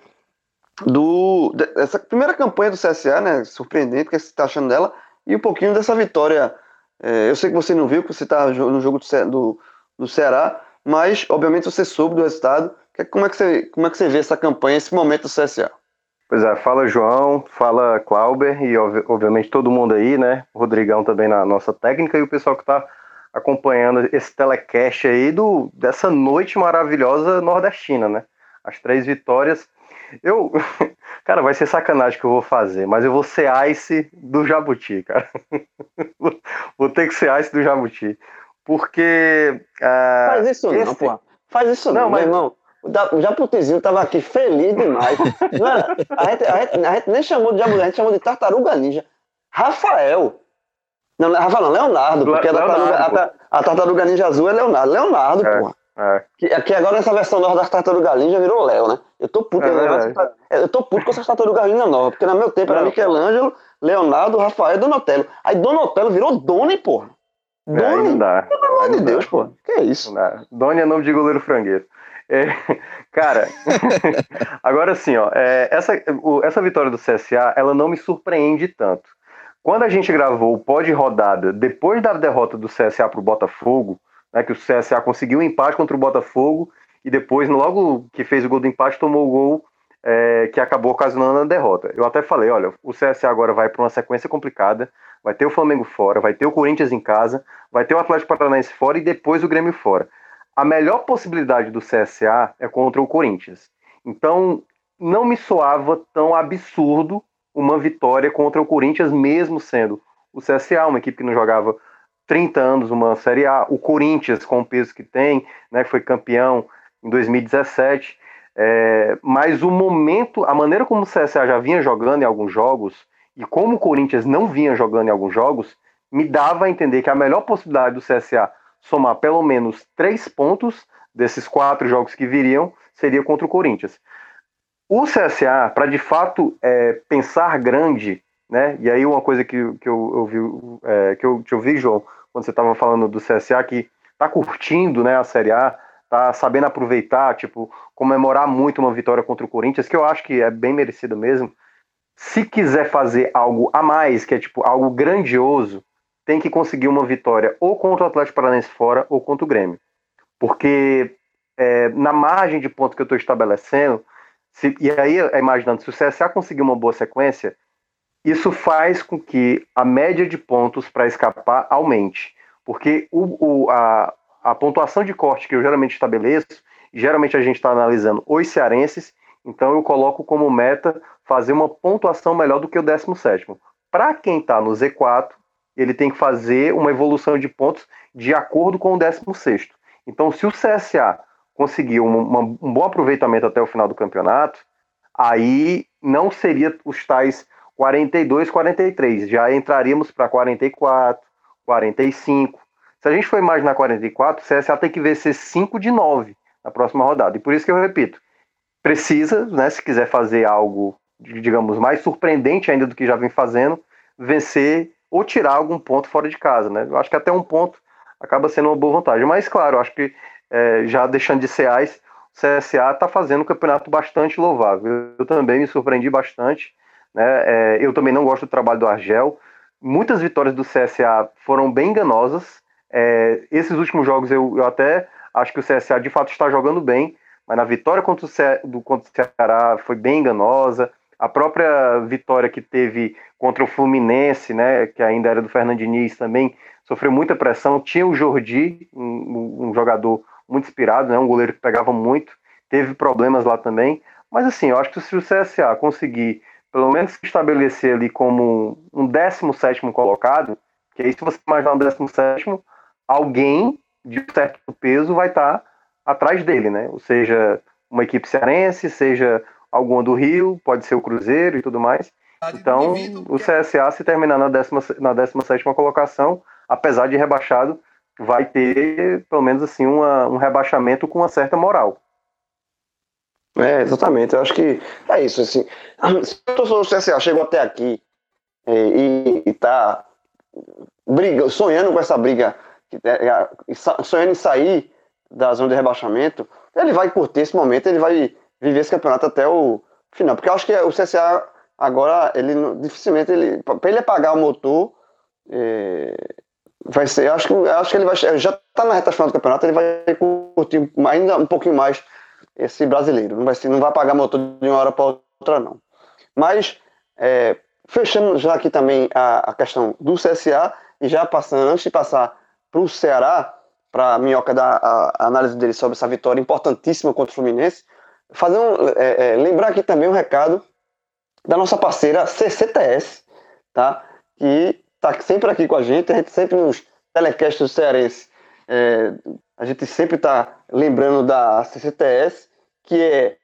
do. Essa primeira campanha do CSA, né? Surpreendente, o que você está achando dela, e um pouquinho dessa vitória. É, eu sei que você não viu, que você está no jogo do, do, do Ceará, mas obviamente você soube do resultado. Como é que você, como é que você vê essa campanha, esse momento do CSA? Pois é, fala João, fala Clauber e obviamente todo mundo aí, né? O Rodrigão também na nossa técnica e o pessoal que está acompanhando esse telecast aí do, dessa noite maravilhosa nordestina, né? As três vitórias. Eu, cara, vai ser sacanagem que eu vou fazer, mas eu vou ser Ice do Jabuti, cara. vou ter que ser Ice do Jabuti. Porque. Uh, Faz isso esse... não, pô. Faz isso não, não mas... meu irmão. O Jabutizinho tava aqui feliz demais. Era, a, gente, a, gente, a gente nem chamou de Jabuti, a gente chamou de Tartaruga Ninja. Rafael. Não, Rafael não, Leonardo, porque Leonardo, a, tartaruga, a, a, tartaruga Ninja Azul é Leonardo. Leonardo, é, porra. É. Que, que agora nessa versão nova das tartaruga ninja virou Léo, né? Eu tô puto, é eu, tô puto com essas tartarugas ninja novas, porque no meu tempo era Michelangelo, Leonardo, Rafael e Donatello. Aí Donatello virou Doni, porra. É, Doni? não dá. Pelo amor de Deus, pô. Que é isso? Doni é nome de goleiro frangueiro. É, cara, agora sim, ó, é, essa, o, essa vitória do CSA, ela não me surpreende tanto. Quando a gente gravou o pod rodada depois da derrota do CSA para o Botafogo, né, que o CSA conseguiu um empate contra o Botafogo e depois, logo que fez o gol do empate, tomou o gol é, que acabou ocasionando a derrota. Eu até falei, olha, o CSA agora vai para uma sequência complicada, vai ter o Flamengo fora, vai ter o Corinthians em casa, vai ter o Atlético Paranaense fora e depois o Grêmio fora. A melhor possibilidade do CSA é contra o Corinthians. Então, não me soava tão absurdo uma vitória contra o Corinthians, mesmo sendo o CSA, uma equipe que não jogava 30 anos uma Série A, o Corinthians com o peso que tem, né, foi campeão em 2017, é, mas o momento, a maneira como o CSA já vinha jogando em alguns jogos e como o Corinthians não vinha jogando em alguns jogos, me dava a entender que a melhor possibilidade do CSA somar pelo menos três pontos desses quatro jogos que viriam seria contra o Corinthians. O CSA, para de fato é, pensar grande, né? E aí uma coisa que, que eu, vi, é, que eu te ouvi, João, quando você estava falando do CSA, que tá curtindo, né, a Série A, tá sabendo aproveitar, tipo, comemorar muito uma vitória contra o Corinthians, que eu acho que é bem merecido mesmo. Se quiser fazer algo a mais, que é tipo algo grandioso, tem que conseguir uma vitória ou contra o Atlético Paranaense fora ou contra o Grêmio. Porque é, na margem de ponto que eu estou estabelecendo, se, e aí, imaginando, se o CSA conseguir uma boa sequência, isso faz com que a média de pontos para escapar aumente. Porque o, o, a, a pontuação de corte que eu geralmente estabeleço, geralmente a gente está analisando os cearenses, então eu coloco como meta fazer uma pontuação melhor do que o 17. Para quem está no Z4, ele tem que fazer uma evolução de pontos de acordo com o 16. Então, se o CSA conseguiu um, um bom aproveitamento até o final do campeonato, aí não seria os tais 42, 43. Já entraríamos para 44, 45. Se a gente for imaginar 44, o CSA tem que vencer 5 de 9 na próxima rodada. E por isso que eu repito, precisa, né, se quiser fazer algo, digamos, mais surpreendente ainda do que já vem fazendo, vencer ou tirar algum ponto fora de casa. Né? Eu acho que até um ponto acaba sendo uma boa vantagem. Mas, claro, acho que é, já deixando de ser AIS, o CSA está fazendo um campeonato bastante louvável. Eu também me surpreendi bastante. Né? É, eu também não gosto do trabalho do Argel. Muitas vitórias do CSA foram bem enganosas. É, esses últimos jogos eu, eu, até acho que o CSA de fato está jogando bem, mas na vitória contra o, Ce, do, contra o Ceará foi bem enganosa. A própria vitória que teve contra o Fluminense, né, que ainda era do Fernando Diniz, também sofreu muita pressão. Tinha o Jordi, um, um jogador muito inspirado, né? Um goleiro que pegava muito, teve problemas lá também. Mas assim, eu acho que se o CSA conseguir pelo menos se estabelecer ali como um 17 colocado, que aí se você imaginar um 17, alguém de certo peso vai estar tá atrás dele, né? Ou seja, uma equipe cearense, seja alguma do Rio, pode ser o Cruzeiro e tudo mais. Então, o CSA, se terminar na, décima, na 17 colocação, apesar de rebaixado, vai ter, pelo menos assim, uma, um rebaixamento com uma certa moral. É, exatamente. Eu acho que é isso. Assim. Se o torcedor do CSA chegou até aqui é, e, está briga, sonhando com essa briga, é, é, sonhando em sair da zona de rebaixamento, ele vai curtir esse momento, ele vai viver esse campeonato até o final. Porque eu acho que o CSA agora, ele dificilmente, ele, para ele apagar o motor, é, vai ser, eu acho que, eu acho que ele vai, já está na reta final do campeonato, ele vai curtir ainda um pouquinho mais esse brasileiro. Não vai, ser, não vai apagar motor de uma hora para outra, não. Mas, é, já aqui também a, a questão do CSA, e já passando, antes de passar para o Ceará, para a Minhoca dar a, a, análise dele sobre essa vitória importantíssima contra o Fluminense, fazer um, é, é, lembrar aqui também um recado da nossa parceira CCTS, tá? que está sempre aqui com a gente, a gente sempre nos telecasts do Cearense, é, a gente sempre está lembrando da CCTS, que é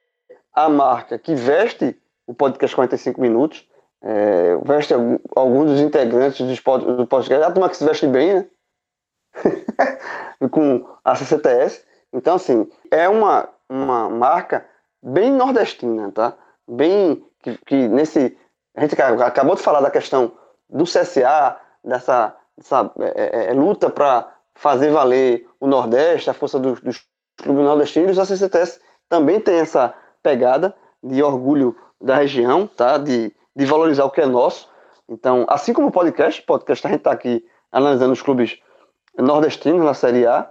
a marca que veste o podcast 45 minutos, é, veste alguns dos integrantes do podcast, a turma que se veste bem, né? com a CCTS. Então, assim, é uma, uma marca bem nordestina, tá? Bem que, que nesse. A gente acabou de falar da questão do CSA, dessa, dessa é, é, é luta para fazer valer o Nordeste, a força dos, dos clubes nordestinos. A CCTS também tem essa pegada de orgulho da região, tá? De, de valorizar o que é nosso. Então, assim como o podcast, podcast a gente está aqui analisando os clubes nordestinos na Série A.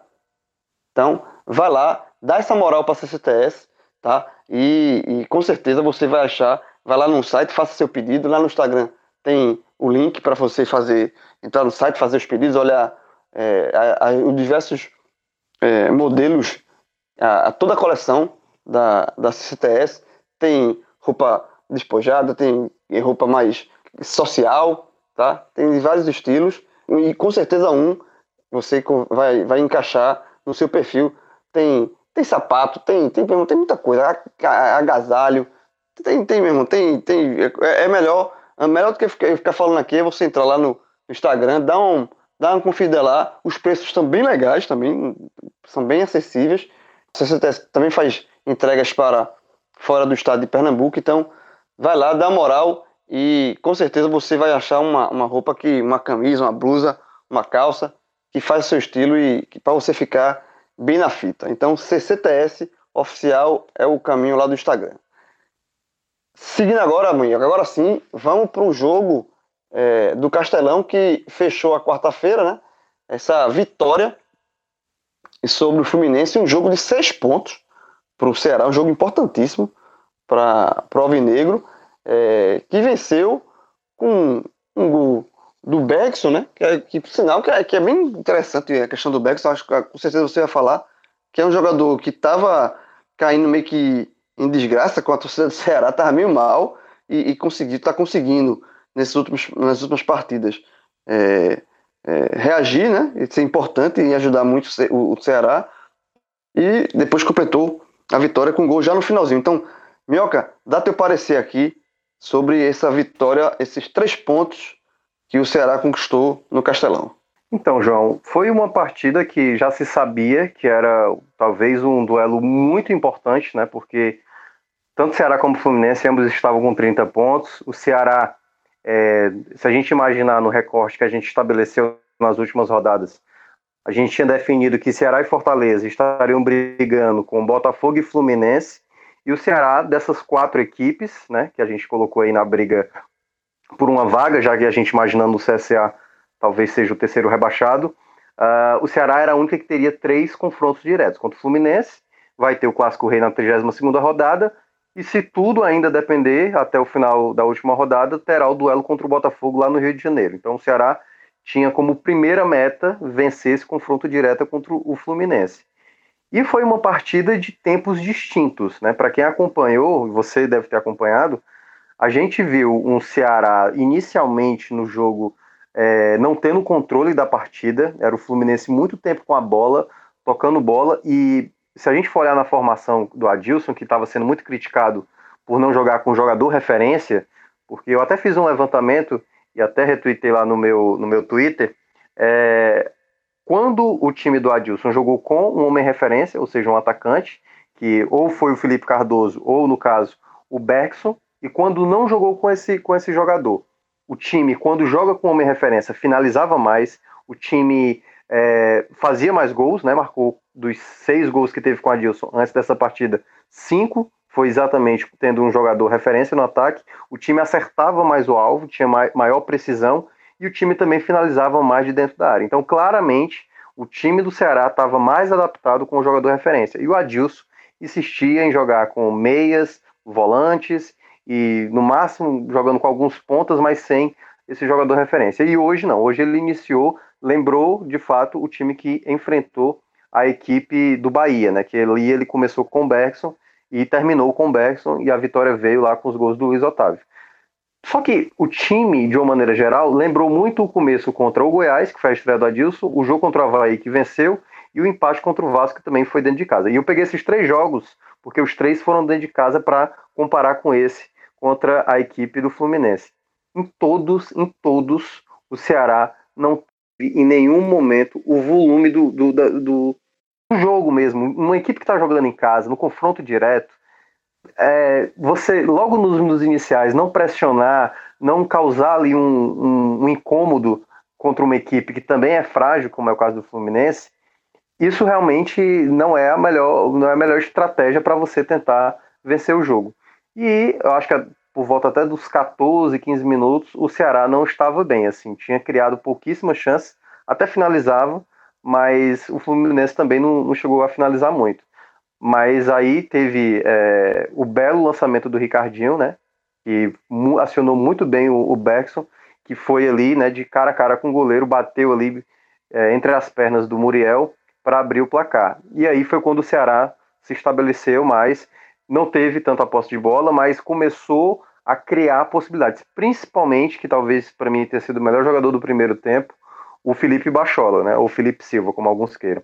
Então, vai lá, dá essa moral para a CCTS, tá? E, e, com certeza você vai achar, vai lá no site, faça seu pedido, lá no Instagram tem o link para você fazer, entrar no site, fazer os pedidos, olhar é, a, a, os diversos é, modelos, a, a, toda a coleção da, da CCTS, tem roupa despojada, tem roupa mais social, tá? Tem vários estilos e com certeza um você vai, vai encaixar no seu perfil. Tem, tem sapato, tem, tem, tem muita coisa, agasalho, tem, tem mesmo, tem, tem, é, é melhor, melhor do que ficar, ficar falando aqui, é você entrar lá no Instagram, dá um, dá lá, os preços estão bem legais também, são bem acessíveis. Você também faz entregas para fora do estado de Pernambuco, então vai lá, dá moral e com certeza você vai achar uma, uma roupa que, uma camisa, uma blusa, uma calça que faz o seu estilo e para você ficar bem na fita. Então, CCTS oficial é o caminho lá do Instagram. Seguindo agora, amanhã, agora sim, vamos para o jogo é, do Castelão que fechou a quarta-feira, né? Essa vitória sobre o Fluminense, um jogo de seis pontos para o Ceará, um jogo importantíssimo para o Alvinegro, é, que venceu com um gol do Bergson, né? Que, é, que sinal que é, que é bem interessante a questão do Bergson, acho que com certeza você vai falar, que é um jogador que estava caindo meio que em desgraça com a torcida do Ceará, estava meio mal e, e conseguiu, está conseguindo nesses últimos, nas últimas partidas é, é, reagir, né? Isso é importante e ajudar muito o, o Ceará. E depois completou a vitória com gol já no finalzinho. Então, Minhoca, dá teu parecer aqui sobre essa vitória, esses três pontos que o Ceará conquistou no Castelão. Então, João, foi uma partida que já se sabia que era talvez um duelo muito importante, né? Porque tanto Ceará como Fluminense ambos estavam com 30 pontos. O Ceará, é, se a gente imaginar no recorte que a gente estabeleceu nas últimas rodadas, a gente tinha definido que Ceará e Fortaleza estariam brigando com Botafogo e Fluminense. E o Ceará, dessas quatro equipes, né, que a gente colocou aí na briga por uma vaga, já que a gente imaginando o CSA talvez seja o terceiro rebaixado. Uh, o Ceará era a única que teria três confrontos diretos contra o Fluminense. Vai ter o Clássico Rei na 32 rodada. E se tudo ainda depender, até o final da última rodada, terá o duelo contra o Botafogo lá no Rio de Janeiro. Então o Ceará tinha como primeira meta vencer esse confronto direto contra o Fluminense. E foi uma partida de tempos distintos, né? Para quem acompanhou, você deve ter acompanhado, a gente viu um Ceará inicialmente no jogo é, não tendo controle da partida, era o Fluminense muito tempo com a bola, tocando bola, e se a gente for olhar na formação do Adilson, que estava sendo muito criticado por não jogar com jogador referência, porque eu até fiz um levantamento e até retuitei lá no meu, no meu Twitter, é, quando o time do Adilson jogou com um homem referência, ou seja, um atacante, que ou foi o Felipe Cardoso, ou no caso, o Bergson, e quando não jogou com esse, com esse jogador, o time, quando joga com homem referência, finalizava mais, o time é, fazia mais gols, né? Marcou dos seis gols que teve com a Dilson antes dessa partida, cinco foi exatamente tendo um jogador referência no ataque. O time acertava mais o alvo, tinha maior precisão e o time também finalizava mais de dentro da área. Então, claramente, o time do Ceará estava mais adaptado com o jogador referência. E o Adilson insistia em jogar com meias, volantes e no máximo jogando com alguns pontas, mas sem esse jogador referência. E hoje não, hoje ele iniciou, lembrou de fato o time que enfrentou a equipe do Bahia, né? Que ali ele começou com o Bergson e terminou com o Bergson e a vitória veio lá com os gols do Luiz Otávio. Só que o time, de uma maneira geral, lembrou muito o começo contra o Goiás, que foi a estreia do Adilson, o jogo contra o Havaí, que venceu, e o empate contra o Vasco, que também foi dentro de casa. E eu peguei esses três jogos, porque os três foram dentro de casa, para comparar com esse, contra a equipe do Fluminense. Em todos, em todos, o Ceará não em nenhum momento o volume do, do, do, do jogo mesmo. Uma equipe que está jogando em casa, no confronto direto, é, você, logo nos, nos, iniciais, não pressionar, não causar ali um, um, um, incômodo contra uma equipe que também é frágil, como é o caso do Fluminense, isso realmente não é a melhor, não é a melhor estratégia para você tentar vencer o jogo. E eu acho que por volta até dos 14, 15 minutos, o Ceará não estava bem, assim, tinha criado pouquíssimas chances, até finalizava, mas o Fluminense também não, não chegou a finalizar muito. Mas aí teve é, o belo lançamento do Ricardinho, né? Que acionou muito bem o, o Bergson, que foi ali, né, de cara a cara com o goleiro, bateu ali é, entre as pernas do Muriel para abrir o placar. E aí foi quando o Ceará se estabeleceu mais, não teve tanta posse de bola, mas começou a criar possibilidades, principalmente que talvez para mim tenha sido o melhor jogador do primeiro tempo, o Felipe Bachola, né, ou Felipe Silva, como alguns queiram.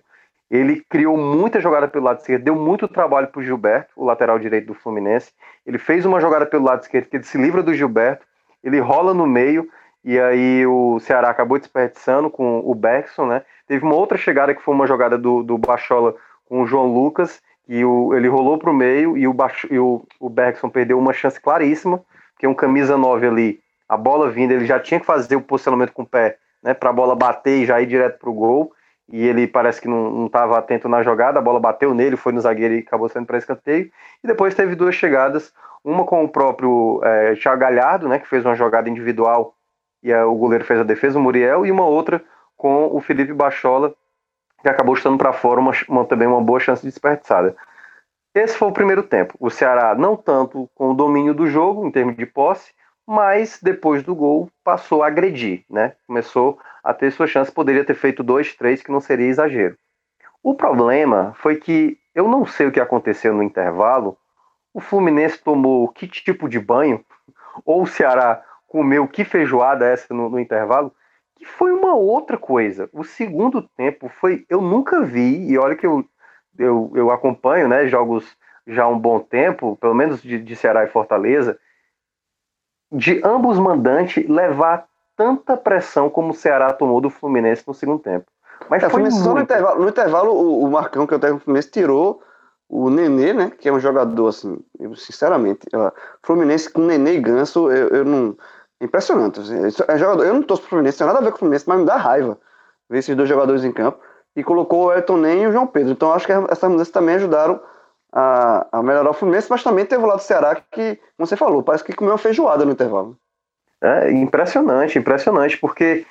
Ele criou muita jogada pelo lado esquerdo, deu muito trabalho para o Gilberto, o lateral direito do Fluminense. Ele fez uma jogada pelo lado esquerdo que ele se livra do Gilberto, ele rola no meio e aí o Ceará acabou desperdiçando com o Bergson, né? Teve uma outra chegada que foi uma jogada do, do Bachola com o João Lucas, que o, ele rolou para o meio e, o, e o, o Bergson perdeu uma chance claríssima, porque um camisa 9 ali, a bola vindo, ele já tinha que fazer o posicionamento com o pé, né? Para a bola bater e já ir direto para o gol e ele parece que não estava atento na jogada, a bola bateu nele, foi no zagueiro e acabou sendo para escanteio. E depois teve duas chegadas, uma com o próprio é, Thiago Galhardo, né, que fez uma jogada individual e é, o goleiro fez a defesa, o Muriel, e uma outra com o Felipe Bachola, que acabou estando para fora, uma, uma, também uma boa chance desperdiçada. Esse foi o primeiro tempo. O Ceará não tanto com o domínio do jogo, em termos de posse, mas depois do gol passou a agredir, né? Começou a ter sua chance, poderia ter feito dois, três, que não seria exagero. O problema foi que eu não sei o que aconteceu no intervalo. O Fluminense tomou que tipo de banho, ou o Ceará comeu que feijoada essa no, no intervalo, que foi uma outra coisa. O segundo tempo foi. Eu nunca vi, e olha que eu, eu, eu acompanho né, jogos já há um bom tempo, pelo menos de, de Ceará e Fortaleza, de ambos mandantes levar tanta pressão como o Ceará tomou do Fluminense no segundo tempo. Mas é, foi no intervalo, no intervalo o, o Marcão, que é o técnico do Fluminense, tirou o Nenê, né? Que é um jogador, assim, eu, sinceramente, ó, Fluminense com Nenê e Ganso, eu, eu não. Impressionante. Assim, é jogador, eu não torço pro Fluminense, tem nada a ver com o Fluminense, mas me dá raiva ver esses dois jogadores em campo. E colocou o Elton Nem e o João Pedro. Então acho que essas mudanças também ajudaram a, a melhorar o Fluminense, mas também teve o lado do Ceará que, como você falou, parece que comeu uma feijoada no intervalo. É impressionante, impressionante, porque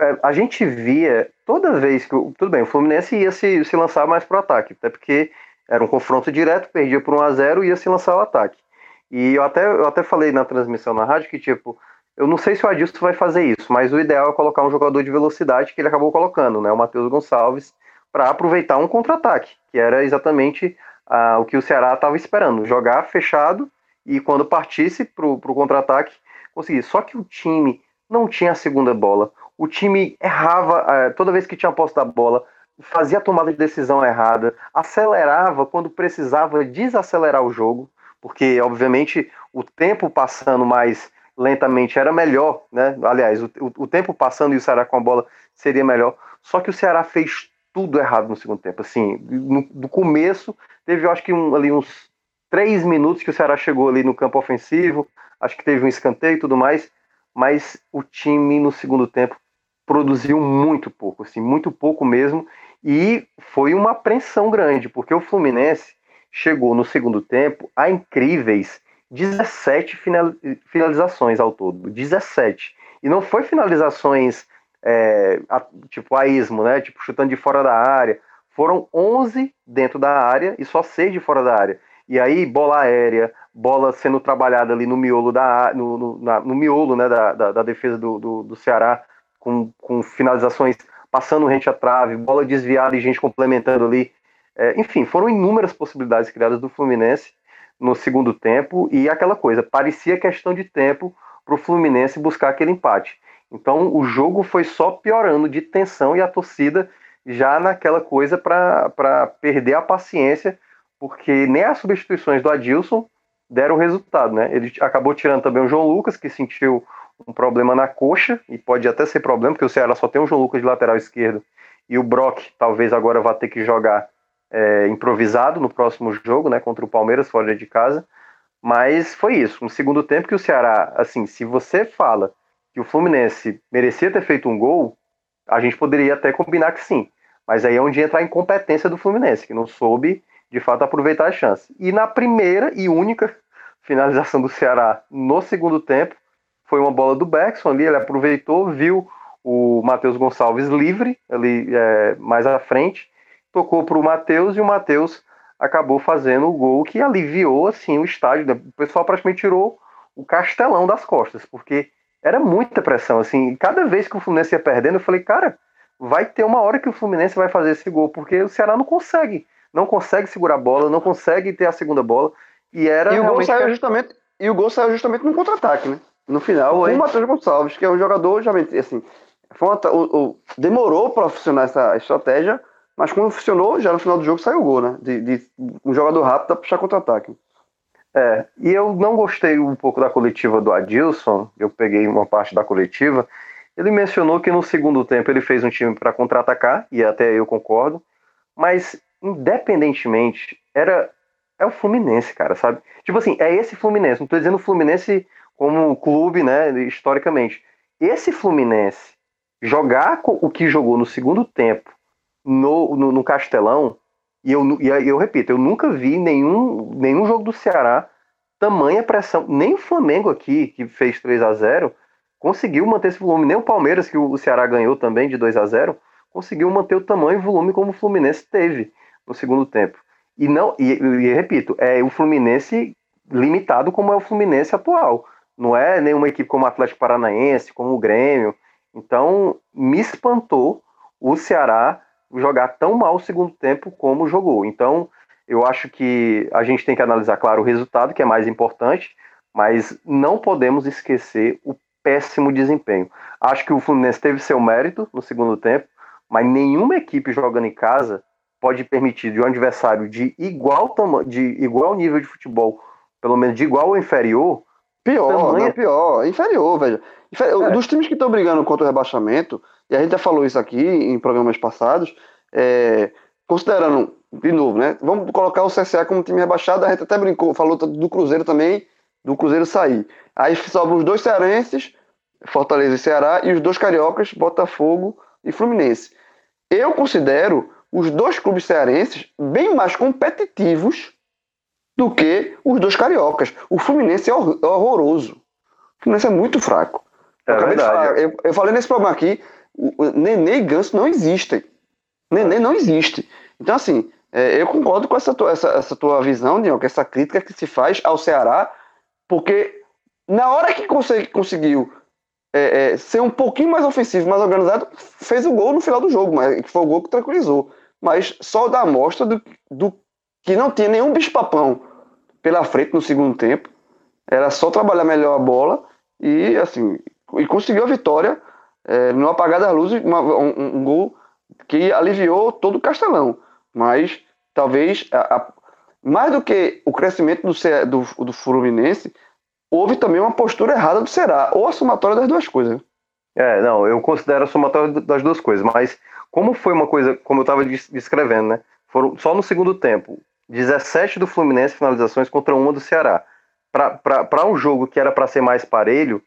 é, a gente via toda vez que. Tudo bem, o Fluminense ia se, se lançar mais para o ataque, até porque era um confronto direto, perdia por 1 a 0 e ia se lançar o ataque. E eu até, eu até falei na transmissão na rádio que, tipo, eu não sei se o Adilson vai fazer isso, mas o ideal é colocar um jogador de velocidade que ele acabou colocando, né? O Matheus Gonçalves, para aproveitar um contra-ataque, que era exatamente ah, o que o Ceará estava esperando: jogar fechado e quando partisse para o contra-ataque, conseguir. Só que o time não tinha a segunda bola. O time errava é, toda vez que tinha posse da bola, fazia a tomada de decisão errada, acelerava quando precisava desacelerar o jogo, porque obviamente o tempo passando mais lentamente era melhor, né? Aliás, o, o, tempo passando e o Ceará com a bola seria melhor. Só que o Ceará fez tudo errado no segundo tempo. Assim, no, do começo Teve, eu acho que um, ali uns três minutos que o Ceará chegou ali no campo ofensivo, acho que teve um escanteio e tudo mais, mas o time no segundo tempo produziu muito pouco, assim, muito pouco mesmo, e foi uma apreensão grande, porque o Fluminense chegou no segundo tempo a incríveis 17 finalizações ao todo, 17. E não foi finalizações é, a, tipo a ismo, né? Tipo chutando de fora da área. Foram 11 dentro da área e só 6 de fora da área. E aí, bola aérea, bola sendo trabalhada ali no miolo da no, no, na, no miolo né, da, da, da defesa do, do, do, Ceará, com, com finalizações passando rente à trave, bola desviada e gente complementando ali. É, enfim, foram inúmeras possibilidades criadas do Fluminense no segundo tempo e aquela coisa, parecia questão de tempo para o Fluminense buscar aquele empate. Então o jogo foi só piorando de tensão e a torcida já naquela coisa para perder a paciência, porque nem as substituições do Adilson deram resultado, né? Ele acabou tirando também o João Lucas, que sentiu um problema na coxa, e pode até ser problema, porque o Ceará só tem o João Lucas de lateral esquerdo, e o Brock talvez agora vá ter que jogar é, improvisado no próximo jogo, né, contra o Palmeiras fora de casa. Mas foi isso, no segundo tempo que o Ceará, assim, se você fala que o Fluminense merecia ter feito um gol, a gente poderia até combinar que sim. Mas aí é onde entra a incompetência do Fluminense, que não soube de fato aproveitar a chance. E na primeira e única finalização do Ceará no segundo tempo, foi uma bola do Beckson ali, ele aproveitou, viu o Matheus Gonçalves livre ali é, mais à frente, tocou para o Matheus e o Matheus acabou fazendo o gol que aliviou assim o estádio. Né? O pessoal praticamente tirou o castelão das costas, porque era muita pressão. Assim, cada vez que o Fluminense ia perdendo, eu falei, cara, vai ter uma hora que o Fluminense vai fazer esse gol, porque o Ceará não consegue, não consegue segurar a bola, não consegue ter a segunda bola. E era e o gol saiu justamente e o gol saiu justamente no contra-ataque, né? No final, Foi. o Matheus Gonçalves, que é um jogador, já assim, foi uma, o, o, demorou para funcionar essa estratégia, mas quando funcionou, já no final do jogo saiu o gol, né? De, de um jogador rápido para puxar contra-ataque. É, e eu não gostei um pouco da coletiva do Adilson, eu peguei uma parte da coletiva. Ele mencionou que no segundo tempo ele fez um time para contra-atacar, e até eu concordo, mas independentemente, era é o Fluminense, cara, sabe? Tipo assim, é esse Fluminense, não tô dizendo Fluminense como clube, né, historicamente. Esse Fluminense jogar o que jogou no segundo tempo no, no, no Castelão, e eu, e eu repito, eu nunca vi nenhum, nenhum jogo do Ceará tamanha pressão. Nem o Flamengo aqui, que fez 3 a 0 conseguiu manter esse volume. Nem o Palmeiras, que o Ceará ganhou também de 2 a 0 conseguiu manter o tamanho e volume como o Fluminense teve no segundo tempo. E não, e, e repito, é o Fluminense limitado como é o Fluminense atual. Não é nenhuma equipe como o Atlético Paranaense, como o Grêmio. Então, me espantou o Ceará jogar tão mal o segundo tempo como jogou. Então, eu acho que a gente tem que analisar, claro, o resultado, que é mais importante, mas não podemos esquecer o péssimo desempenho. Acho que o Fluminense teve seu mérito no segundo tempo, mas nenhuma equipe jogando em casa pode permitir de um adversário de igual de igual nível de futebol, pelo menos de igual ou inferior, pior, tamanho... não, pior, inferior, velho. É. Dos times que estão brigando contra o rebaixamento, e a gente já falou isso aqui em programas passados, é, considerando, de novo, né? Vamos colocar o CSA como time rebaixado, a gente até brincou, falou do Cruzeiro também, do Cruzeiro sair. Aí sobram os dois cearenses, Fortaleza e Ceará, e os dois cariocas, Botafogo e Fluminense. Eu considero os dois clubes cearenses bem mais competitivos do que os dois cariocas. O Fluminense é, é horroroso. O Fluminense é muito fraco. É eu, eu, eu, falei nesse programa aqui, Nenê e Ganso não existem. Nenê não existe. Então, assim, é, eu concordo com essa tua, essa, essa tua visão, Diogo, essa crítica que se faz ao Ceará, porque na hora que consegui, conseguiu é, é, ser um pouquinho mais ofensivo, mais organizado, fez o gol no final do jogo, mas que foi o gol que tranquilizou. Mas só dá amostra do, do que não tinha nenhum bicho-papão pela frente no segundo tempo. Era só trabalhar melhor a bola e, assim, e conseguiu a vitória é, no apagar das luzes, uma, um, um, gol que aliviou todo o Castelão. Mas talvez, a, a, mais do que o crescimento do, do, do Fluminense, houve também uma postura errada do Ceará, ou a somatória das duas coisas. É, não, eu considero a somatória das duas coisas, mas como foi uma coisa, como eu estava descrevendo, né? Foram só no segundo tempo, 17 do Fluminense finalizações contra uma do Ceará. Para um jogo que era para ser mais parelho,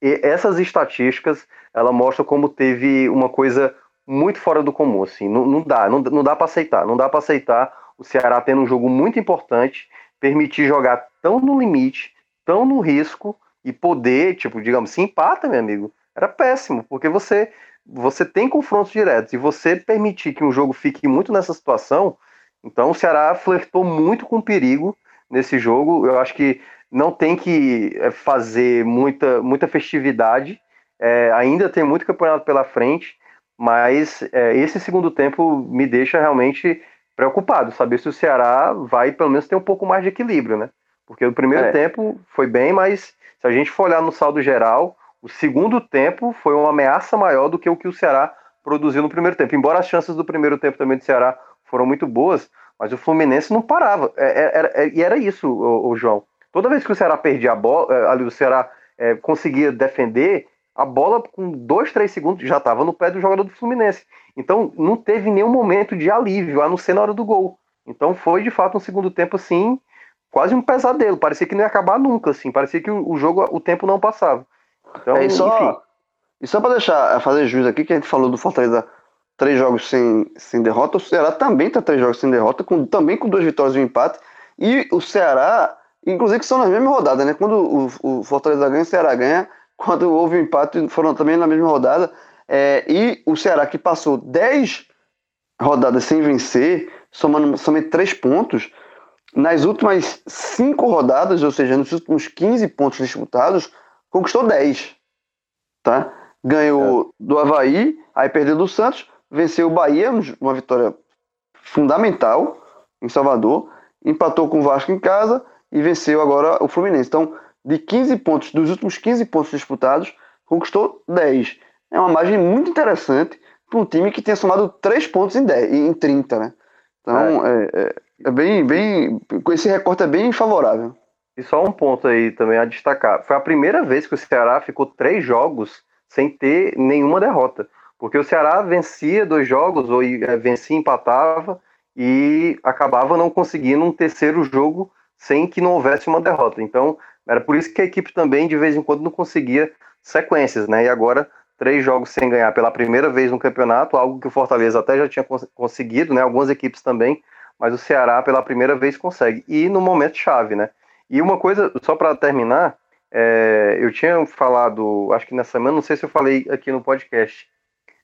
essas estatísticas ela mostra como teve uma coisa muito fora do comum. Assim, não, não dá, não, não dá para aceitar. Não dá para aceitar o Ceará tendo um jogo muito importante, permitir jogar tão no limite, tão no risco e poder, tipo, digamos, se empata, meu amigo, era péssimo, porque você você tem confrontos diretos e você permitir que um jogo fique muito nessa situação, então o Ceará flertou muito com perigo nesse jogo. Eu acho que não tem que é, fazer muita, muita festividade, é, ainda tem muito campeonato pela frente, mas é, esse segundo tempo me deixa realmente preocupado, saber se o Ceará vai pelo menos ter um pouco mais de equilíbrio, né? Porque o primeiro é. tempo foi bem, mas se a gente for olhar no saldo geral, o segundo tempo foi uma ameaça maior do que o que o Ceará produziu no primeiro tempo. Embora as chances do primeiro tempo também do Ceará foram muito boas, mas o Fluminense não parava. É, é, era, era, e era isso, o, o, João. Toda vez que o Ceará perdia a bola, é, ali o Ceará é, conseguia defender, a bola com dois, três segundos já estava no pé do jogador do Fluminense. Então não teve nenhum momento de alívio, a não ser na hora do gol. Então foi de fato um segundo tempo assim, quase um pesadelo. Parecia que não ia acabar nunca, assim. Parecia que o, jogo, o tempo não passava. Então, é, e só, enfim. E só para deixar, fazer juízo aqui, que a gente falou do Fortaleza três jogos sem, sem derrota, o Ceará também tá três jogos sem derrota, com, também com duas vitórias e um empate. E o Ceará, inclusive que são nas mesmas rodadas, né? Quando o, o Fortaleza ganha, o Ceará ganha. Quando houve o um empate, foram também na mesma rodada. É, e o Ceará que passou dez rodadas sem vencer, somando somente três pontos, nas últimas cinco rodadas, ou seja, nos últimos 15 pontos disputados, conquistou 10. Tá? Ganhou é. do Havaí, aí perdeu do Santos, venceu o Bahia, uma vitória fundamental em Salvador, empatou com o Vasco em casa e venceu agora o Fluminense. Então, de 15 pontos, dos últimos 15 pontos disputados, conquistou 10. É uma margem muito interessante para um time que tenha somado 3 pontos em, 10, em 30, né? Então, é. É, é, é bem, bem. Esse recorte é bem favorável. E só um ponto aí também a destacar. Foi a primeira vez que o Ceará ficou três jogos sem ter nenhuma derrota. Porque o Ceará vencia dois jogos, ou é, vencia e empatava, e acabava não conseguindo um terceiro jogo sem que não houvesse uma derrota. Então, era por isso que a equipe também, de vez em quando, não conseguia sequências, né? E agora, três jogos sem ganhar pela primeira vez no campeonato, algo que o Fortaleza até já tinha conseguido, né? Algumas equipes também, mas o Ceará pela primeira vez consegue. E no momento chave, né? E uma coisa, só para terminar, é, eu tinha falado, acho que nessa semana, não sei se eu falei aqui no podcast.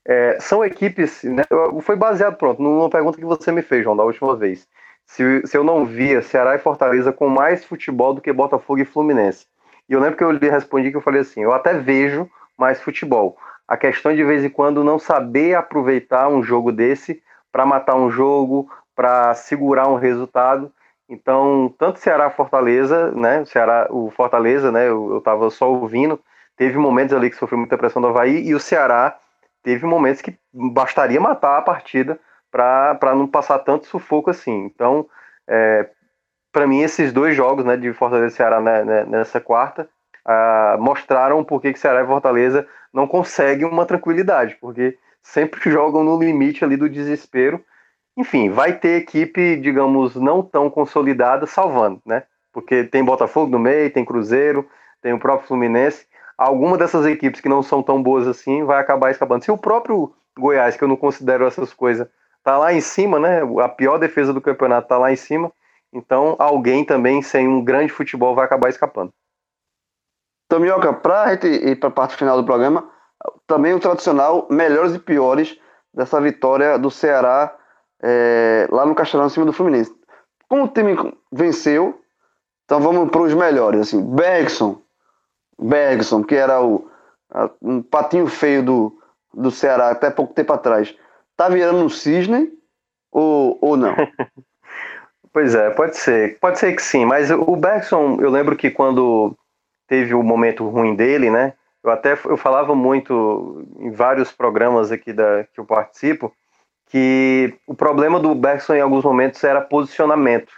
É, são equipes, né, foi baseado, pronto, numa pergunta que você me fez, João, da última vez. Se, se eu não via Ceará e Fortaleza com mais futebol do que Botafogo e Fluminense. E eu lembro que eu lhe respondi que eu falei assim: eu até vejo mais futebol. A questão de vez em quando não saber aproveitar um jogo desse para matar um jogo, para segurar um resultado. Então, tanto Ceará Fortaleza, né? Ceará, o Fortaleza, né? Eu, eu tava só ouvindo. Teve momentos ali que sofreu muita pressão do Havaí e o Ceará teve momentos que bastaria matar a partida para não passar tanto sufoco assim. Então, é, para mim, esses dois jogos né, de Fortaleza e Ceará né, né, nessa quarta ah, mostraram por que Ceará e Fortaleza não conseguem uma tranquilidade, porque sempre jogam no limite ali do desespero enfim, vai ter equipe, digamos, não tão consolidada salvando, né? Porque tem Botafogo no meio, tem Cruzeiro, tem o próprio Fluminense. Alguma dessas equipes que não são tão boas assim vai acabar escapando. Se o próprio Goiás, que eu não considero essas coisas, tá lá em cima, né? A pior defesa do campeonato tá lá em cima. Então, alguém também sem um grande futebol vai acabar escapando. Tomioca, para a gente ir para a parte final do programa, também o tradicional melhores e piores dessa vitória do Ceará é, lá no Castelão, em cima do Fluminense. Como o time venceu, então vamos para os melhores. Assim, Bergson, Bergson, que era o, a, um patinho feio do, do Ceará até pouco tempo atrás, tá virando um cisne ou, ou não? pois é, pode ser. Pode ser que sim, mas o Bergson, eu lembro que quando teve o momento ruim dele, né? Eu até eu falava muito em vários programas aqui da, que eu participo, que o problema do Bergson em alguns momentos era posicionamento.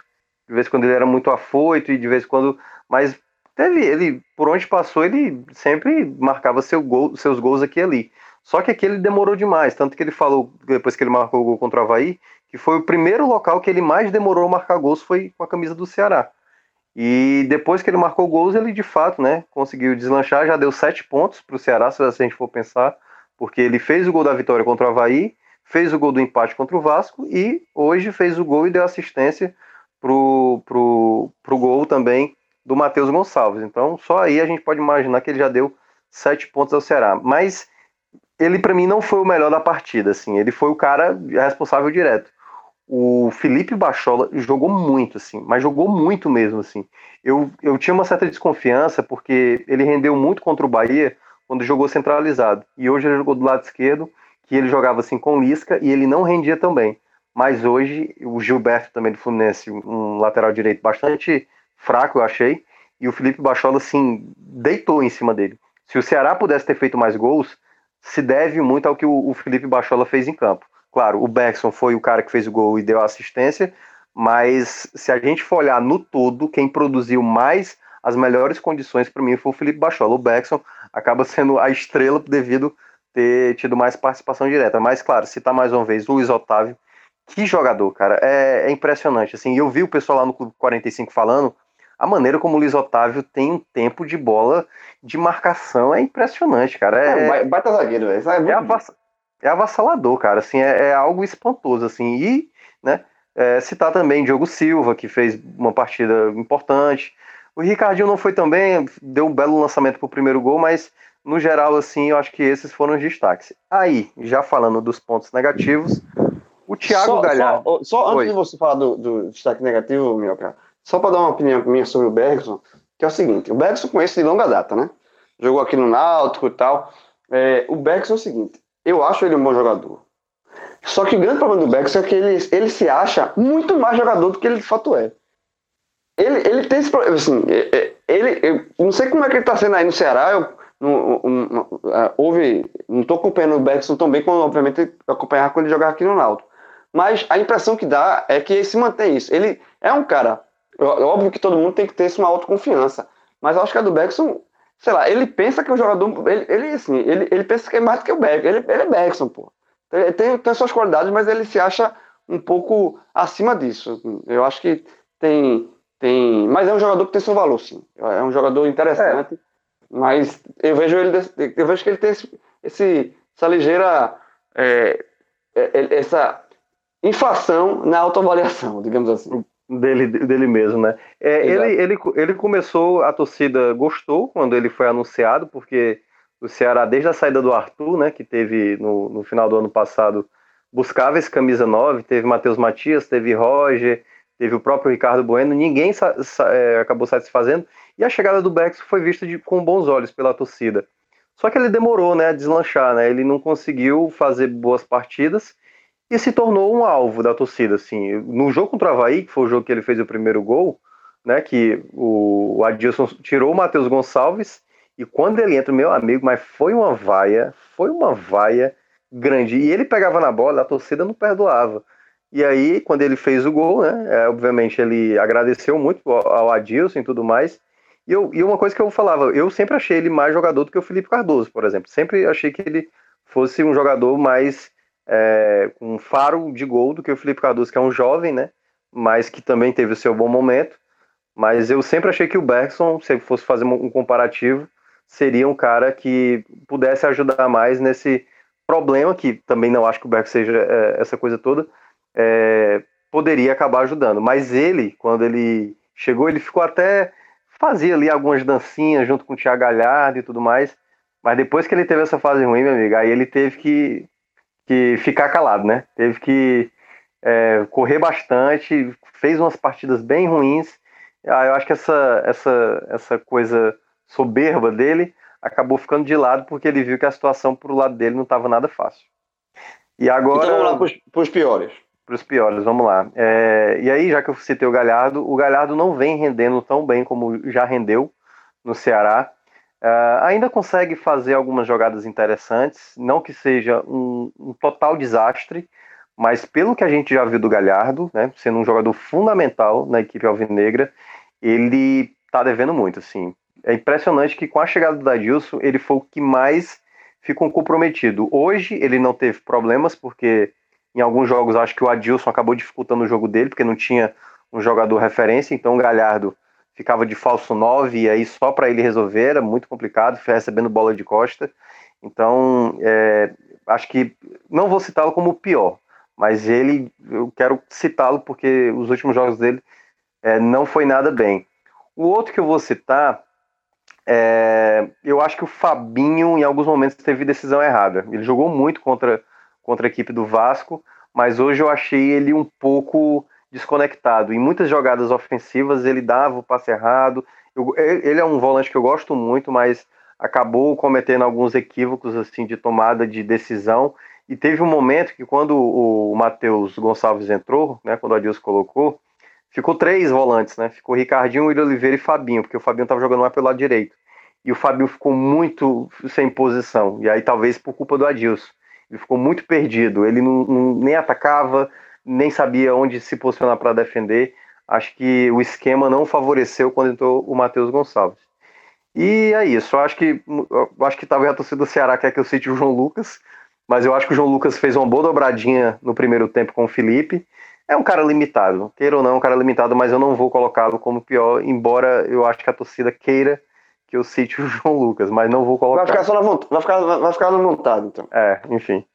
De vez em quando ele era muito afoito e de vez em quando. Mas teve ele, por onde passou, ele sempre marcava seu gol, seus gols aqui e ali. Só que aqui ele demorou demais, tanto que ele falou, depois que ele marcou o gol contra o Havaí, que que foi o primeiro local que ele mais demorou a marcar gols foi com a camisa do Ceará. E depois que ele marcou gols, ele de fato né, conseguiu deslanchar, já deu sete pontos para o Ceará, se a gente for pensar, porque ele fez o gol da vitória contra o Havaí, fez o gol do empate contra o Vasco e hoje fez o gol e deu assistência pro, pro, pro gol também do Matheus Gonçalves. Então, só aí a gente pode imaginar que ele já deu sete pontos ao Ceará. Mas ele, para mim, não foi o melhor da partida. Assim. Ele foi o cara responsável direto. O Felipe Bachola jogou muito, assim, mas jogou muito mesmo, assim. Eu, eu tinha uma certa desconfiança porque ele rendeu muito contra o Bahia quando jogou centralizado. E hoje ele jogou do lado esquerdo, que ele jogava assim com Lisca e ele não rendia tão bem mas hoje o Gilberto também do Fluminense, um lateral direito bastante fraco, eu achei, e o Felipe Bachola, assim, deitou em cima dele. Se o Ceará pudesse ter feito mais gols, se deve muito ao que o, Felipe Bachola fez em campo. Claro, o Bergson foi o cara que fez o gol e deu a assistência, mas se a gente for olhar no todo, quem produziu mais as melhores condições para mim foi o Felipe Bachola. O Bergson acaba sendo a estrela devido ter tido mais participação direta. Mas, claro, citar mais uma vez Luiz Otávio, que jogador, cara. É, é, impressionante. Assim, eu vi o pessoal lá no Clube 45 falando a maneira como o Luiz Otávio tem um tempo de bola de marcação é impressionante, cara. É, é baita zagueiro, velho. É, é, avass é avassalador, cara. Assim, é, é, algo espantoso, assim. E, né, é, citar também Diogo Silva, que fez uma partida importante. O Ricardinho não foi também, deu um belo lançamento pro primeiro gol, mas no geral, assim, eu acho que esses foram os destaques. Aí, já falando dos pontos negativos, o Thiago só, Galhardo. Só, só antes Oi. de você falar do, do destaque negativo, meu cara, só para dar uma opinião minha sobre o Bergson, que é o seguinte: o Bergson conhece de longa data, né? Jogou aqui no Náutico e tal. É, o Bergson é o seguinte: eu acho ele um bom jogador. Só que o grande problema do Bergson é que ele, ele se acha muito mais jogador do que ele de fato é. Ele, ele tem esse problema, assim, é, é, ele, eu não sei como é que ele está sendo aí no Ceará, eu não, não, houve, não estou acompanhando o Bergson tão bem como, obviamente, acompanhar quando ele jogava aqui no Náutico. Mas a impressão que dá é que ele se mantém isso. Ele é um cara. Óbvio que todo mundo tem que ter uma autoconfiança. Mas eu acho que a do Beckson, sei lá, ele pensa que o jogador. Ele, ele assim, ele, ele pensa que é mais do que o Beckson. Ele, ele é Beckson, pô. Ele tem, tem suas qualidades, mas ele se acha um pouco acima disso. Eu acho que tem. tem mas é um jogador que tem seu valor, sim. É um jogador interessante. É. Mas eu vejo ele. Eu vejo que ele tem esse, esse essa ligeira. É, é essa inflação na autoavaliação, digamos assim. Dele, dele mesmo, né? É, ele, ele, ele começou, a torcida gostou quando ele foi anunciado, porque o Ceará, desde a saída do Arthur, né, que teve no, no final do ano passado, buscava esse camisa 9, teve Matheus Matias, teve Roger, teve o próprio Ricardo Bueno, ninguém sa, sa, é, acabou satisfazendo, e a chegada do Bex foi vista de, com bons olhos pela torcida. Só que ele demorou né, a deslanchar, né? ele não conseguiu fazer boas partidas, e se tornou um alvo da torcida, assim. No jogo contra o Havaí, que foi o jogo que ele fez o primeiro gol, né, que o, Adilson tirou o Matheus Gonçalves, e quando ele entra, meu amigo, mas foi uma vaia, foi uma vaia grande. E ele pegava na bola, a torcida não perdoava. E aí, quando ele fez o gol, né, é, obviamente ele agradeceu muito ao Adilson e tudo mais. E, eu, e uma coisa que eu falava, eu sempre achei ele mais jogador do que o Felipe Cardoso, por exemplo. Sempre achei que ele fosse um jogador mais é, um faro de gol do que o Felipe Cardoso, que é um jovem, né? Mas que também teve o seu bom momento. Mas eu sempre achei que o Bergson, se fosse fazer um comparativo, seria um cara que pudesse ajudar mais nesse problema, que também não acho que o Bergson seja é, essa coisa toda, é, poderia acabar ajudando. Mas ele, quando ele chegou, ele ficou até. fazia ali algumas dancinhas junto com o Thiago Galhardo e tudo mais. Mas depois que ele teve essa fase ruim, meu amigo, aí ele teve que que ficar calado, né? Teve que é, correr bastante, fez umas partidas bem ruins. Ah, eu acho que essa, essa, essa coisa soberba dele acabou ficando de lado porque ele viu que a situação pro lado dele não estava nada fácil. E agora. Então vamos lá para os piores. Para os piores, vamos lá. É, e aí, já que eu citei o Galhardo, o Galhardo não vem rendendo tão bem como já rendeu no Ceará. Uh, ainda consegue fazer algumas jogadas interessantes, não que seja um, um, total desastre, mas pelo que a gente já viu do Galhardo, né, sendo um jogador fundamental na equipe alvinegra, ele tá devendo muito, assim. É impressionante que com a chegada do Dadilson, ele foi o que mais ficou comprometido. Hoje ele não teve problemas, porque Em alguns jogos, acho que o Adilson acabou dificultando o jogo dele, porque não tinha um jogador referência, então o Galhardo ficava de falso 9 e aí só para ele resolver era muito complicado, recebendo bola de costa. Então, é, acho que não vou citá-lo como o pior, mas ele, eu quero citá-lo porque os últimos jogos dele é, não foi nada bem. O outro que eu vou citar, é, eu acho que o Fabinho, em alguns momentos, teve decisão errada. Ele jogou muito contra, contra a equipe do Vasco, mas hoje eu achei ele um pouco desconectado. Em muitas jogadas ofensivas, ele dava o passe errado. Eu, ele é um volante que eu gosto muito, mas acabou cometendo alguns equívocos assim de tomada de decisão. E teve um momento que quando o Matheus Gonçalves entrou, né, quando o Adilson colocou, ficou três volantes, né? Ficou Ricardinho, William Oliveira e Fabinho, porque o Fabinho estava jogando mais pelo lado direito. E o Fabinho ficou muito sem posição, e aí talvez por culpa do Adilson. Ele ficou muito perdido, ele não, não nem atacava, nem sabia onde se posicionar para defender. Acho que o esquema não favoreceu quando entrou o Matheus Gonçalves. E é isso. Eu acho que eu acho que talvez a torcida do Ceará quer que eu cite o João Lucas, mas eu acho que o João Lucas fez uma boa dobradinha no primeiro tempo com o Felipe. É um cara limitado, queira ou não, é um cara limitado, mas eu não vou colocá-lo como pior, embora eu acho que a torcida queira que eu cite o João Lucas, mas não vou colocar. Vai ficar só na vontade, vai ficar, vai ficar no montado, então. É, enfim.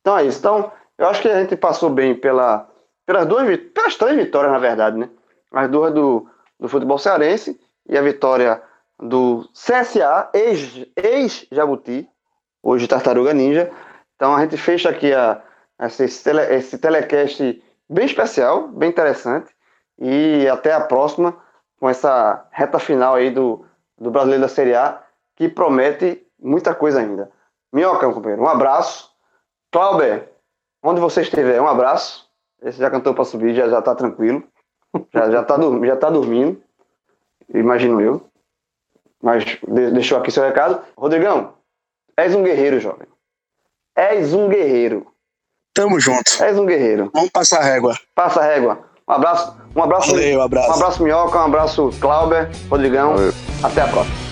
então é isso. Então, eu acho que a gente passou bem pela, pelas duas pelas três vitórias, na verdade, né? As duas do, do futebol cearense e a vitória do CSA, ex-Jabuti, ex hoje Tartaruga Ninja. Então a gente fecha aqui a, esse, esse telecast bem especial, bem interessante. E até a próxima com essa reta final aí do, do Brasileiro da Série A, que promete muita coisa ainda. Minhoca, companheiro, um abraço. Clauber, onde você estiver, um abraço. Esse já cantou para subir, já, já tá tranquilo. Já, já, tá, já tá dormindo, imagino eu. Mas deixou aqui seu recado. Rodrigão, és um guerreiro, jovem. És um guerreiro. Tamo junto. És um guerreiro. Vamos passar a régua. Passa a régua. Um abraço, um abraço. Valeu, um abraço. Um abraço, Minhoca, um abraço, Clauber, Rodrigão. Valeu. Até a próxima.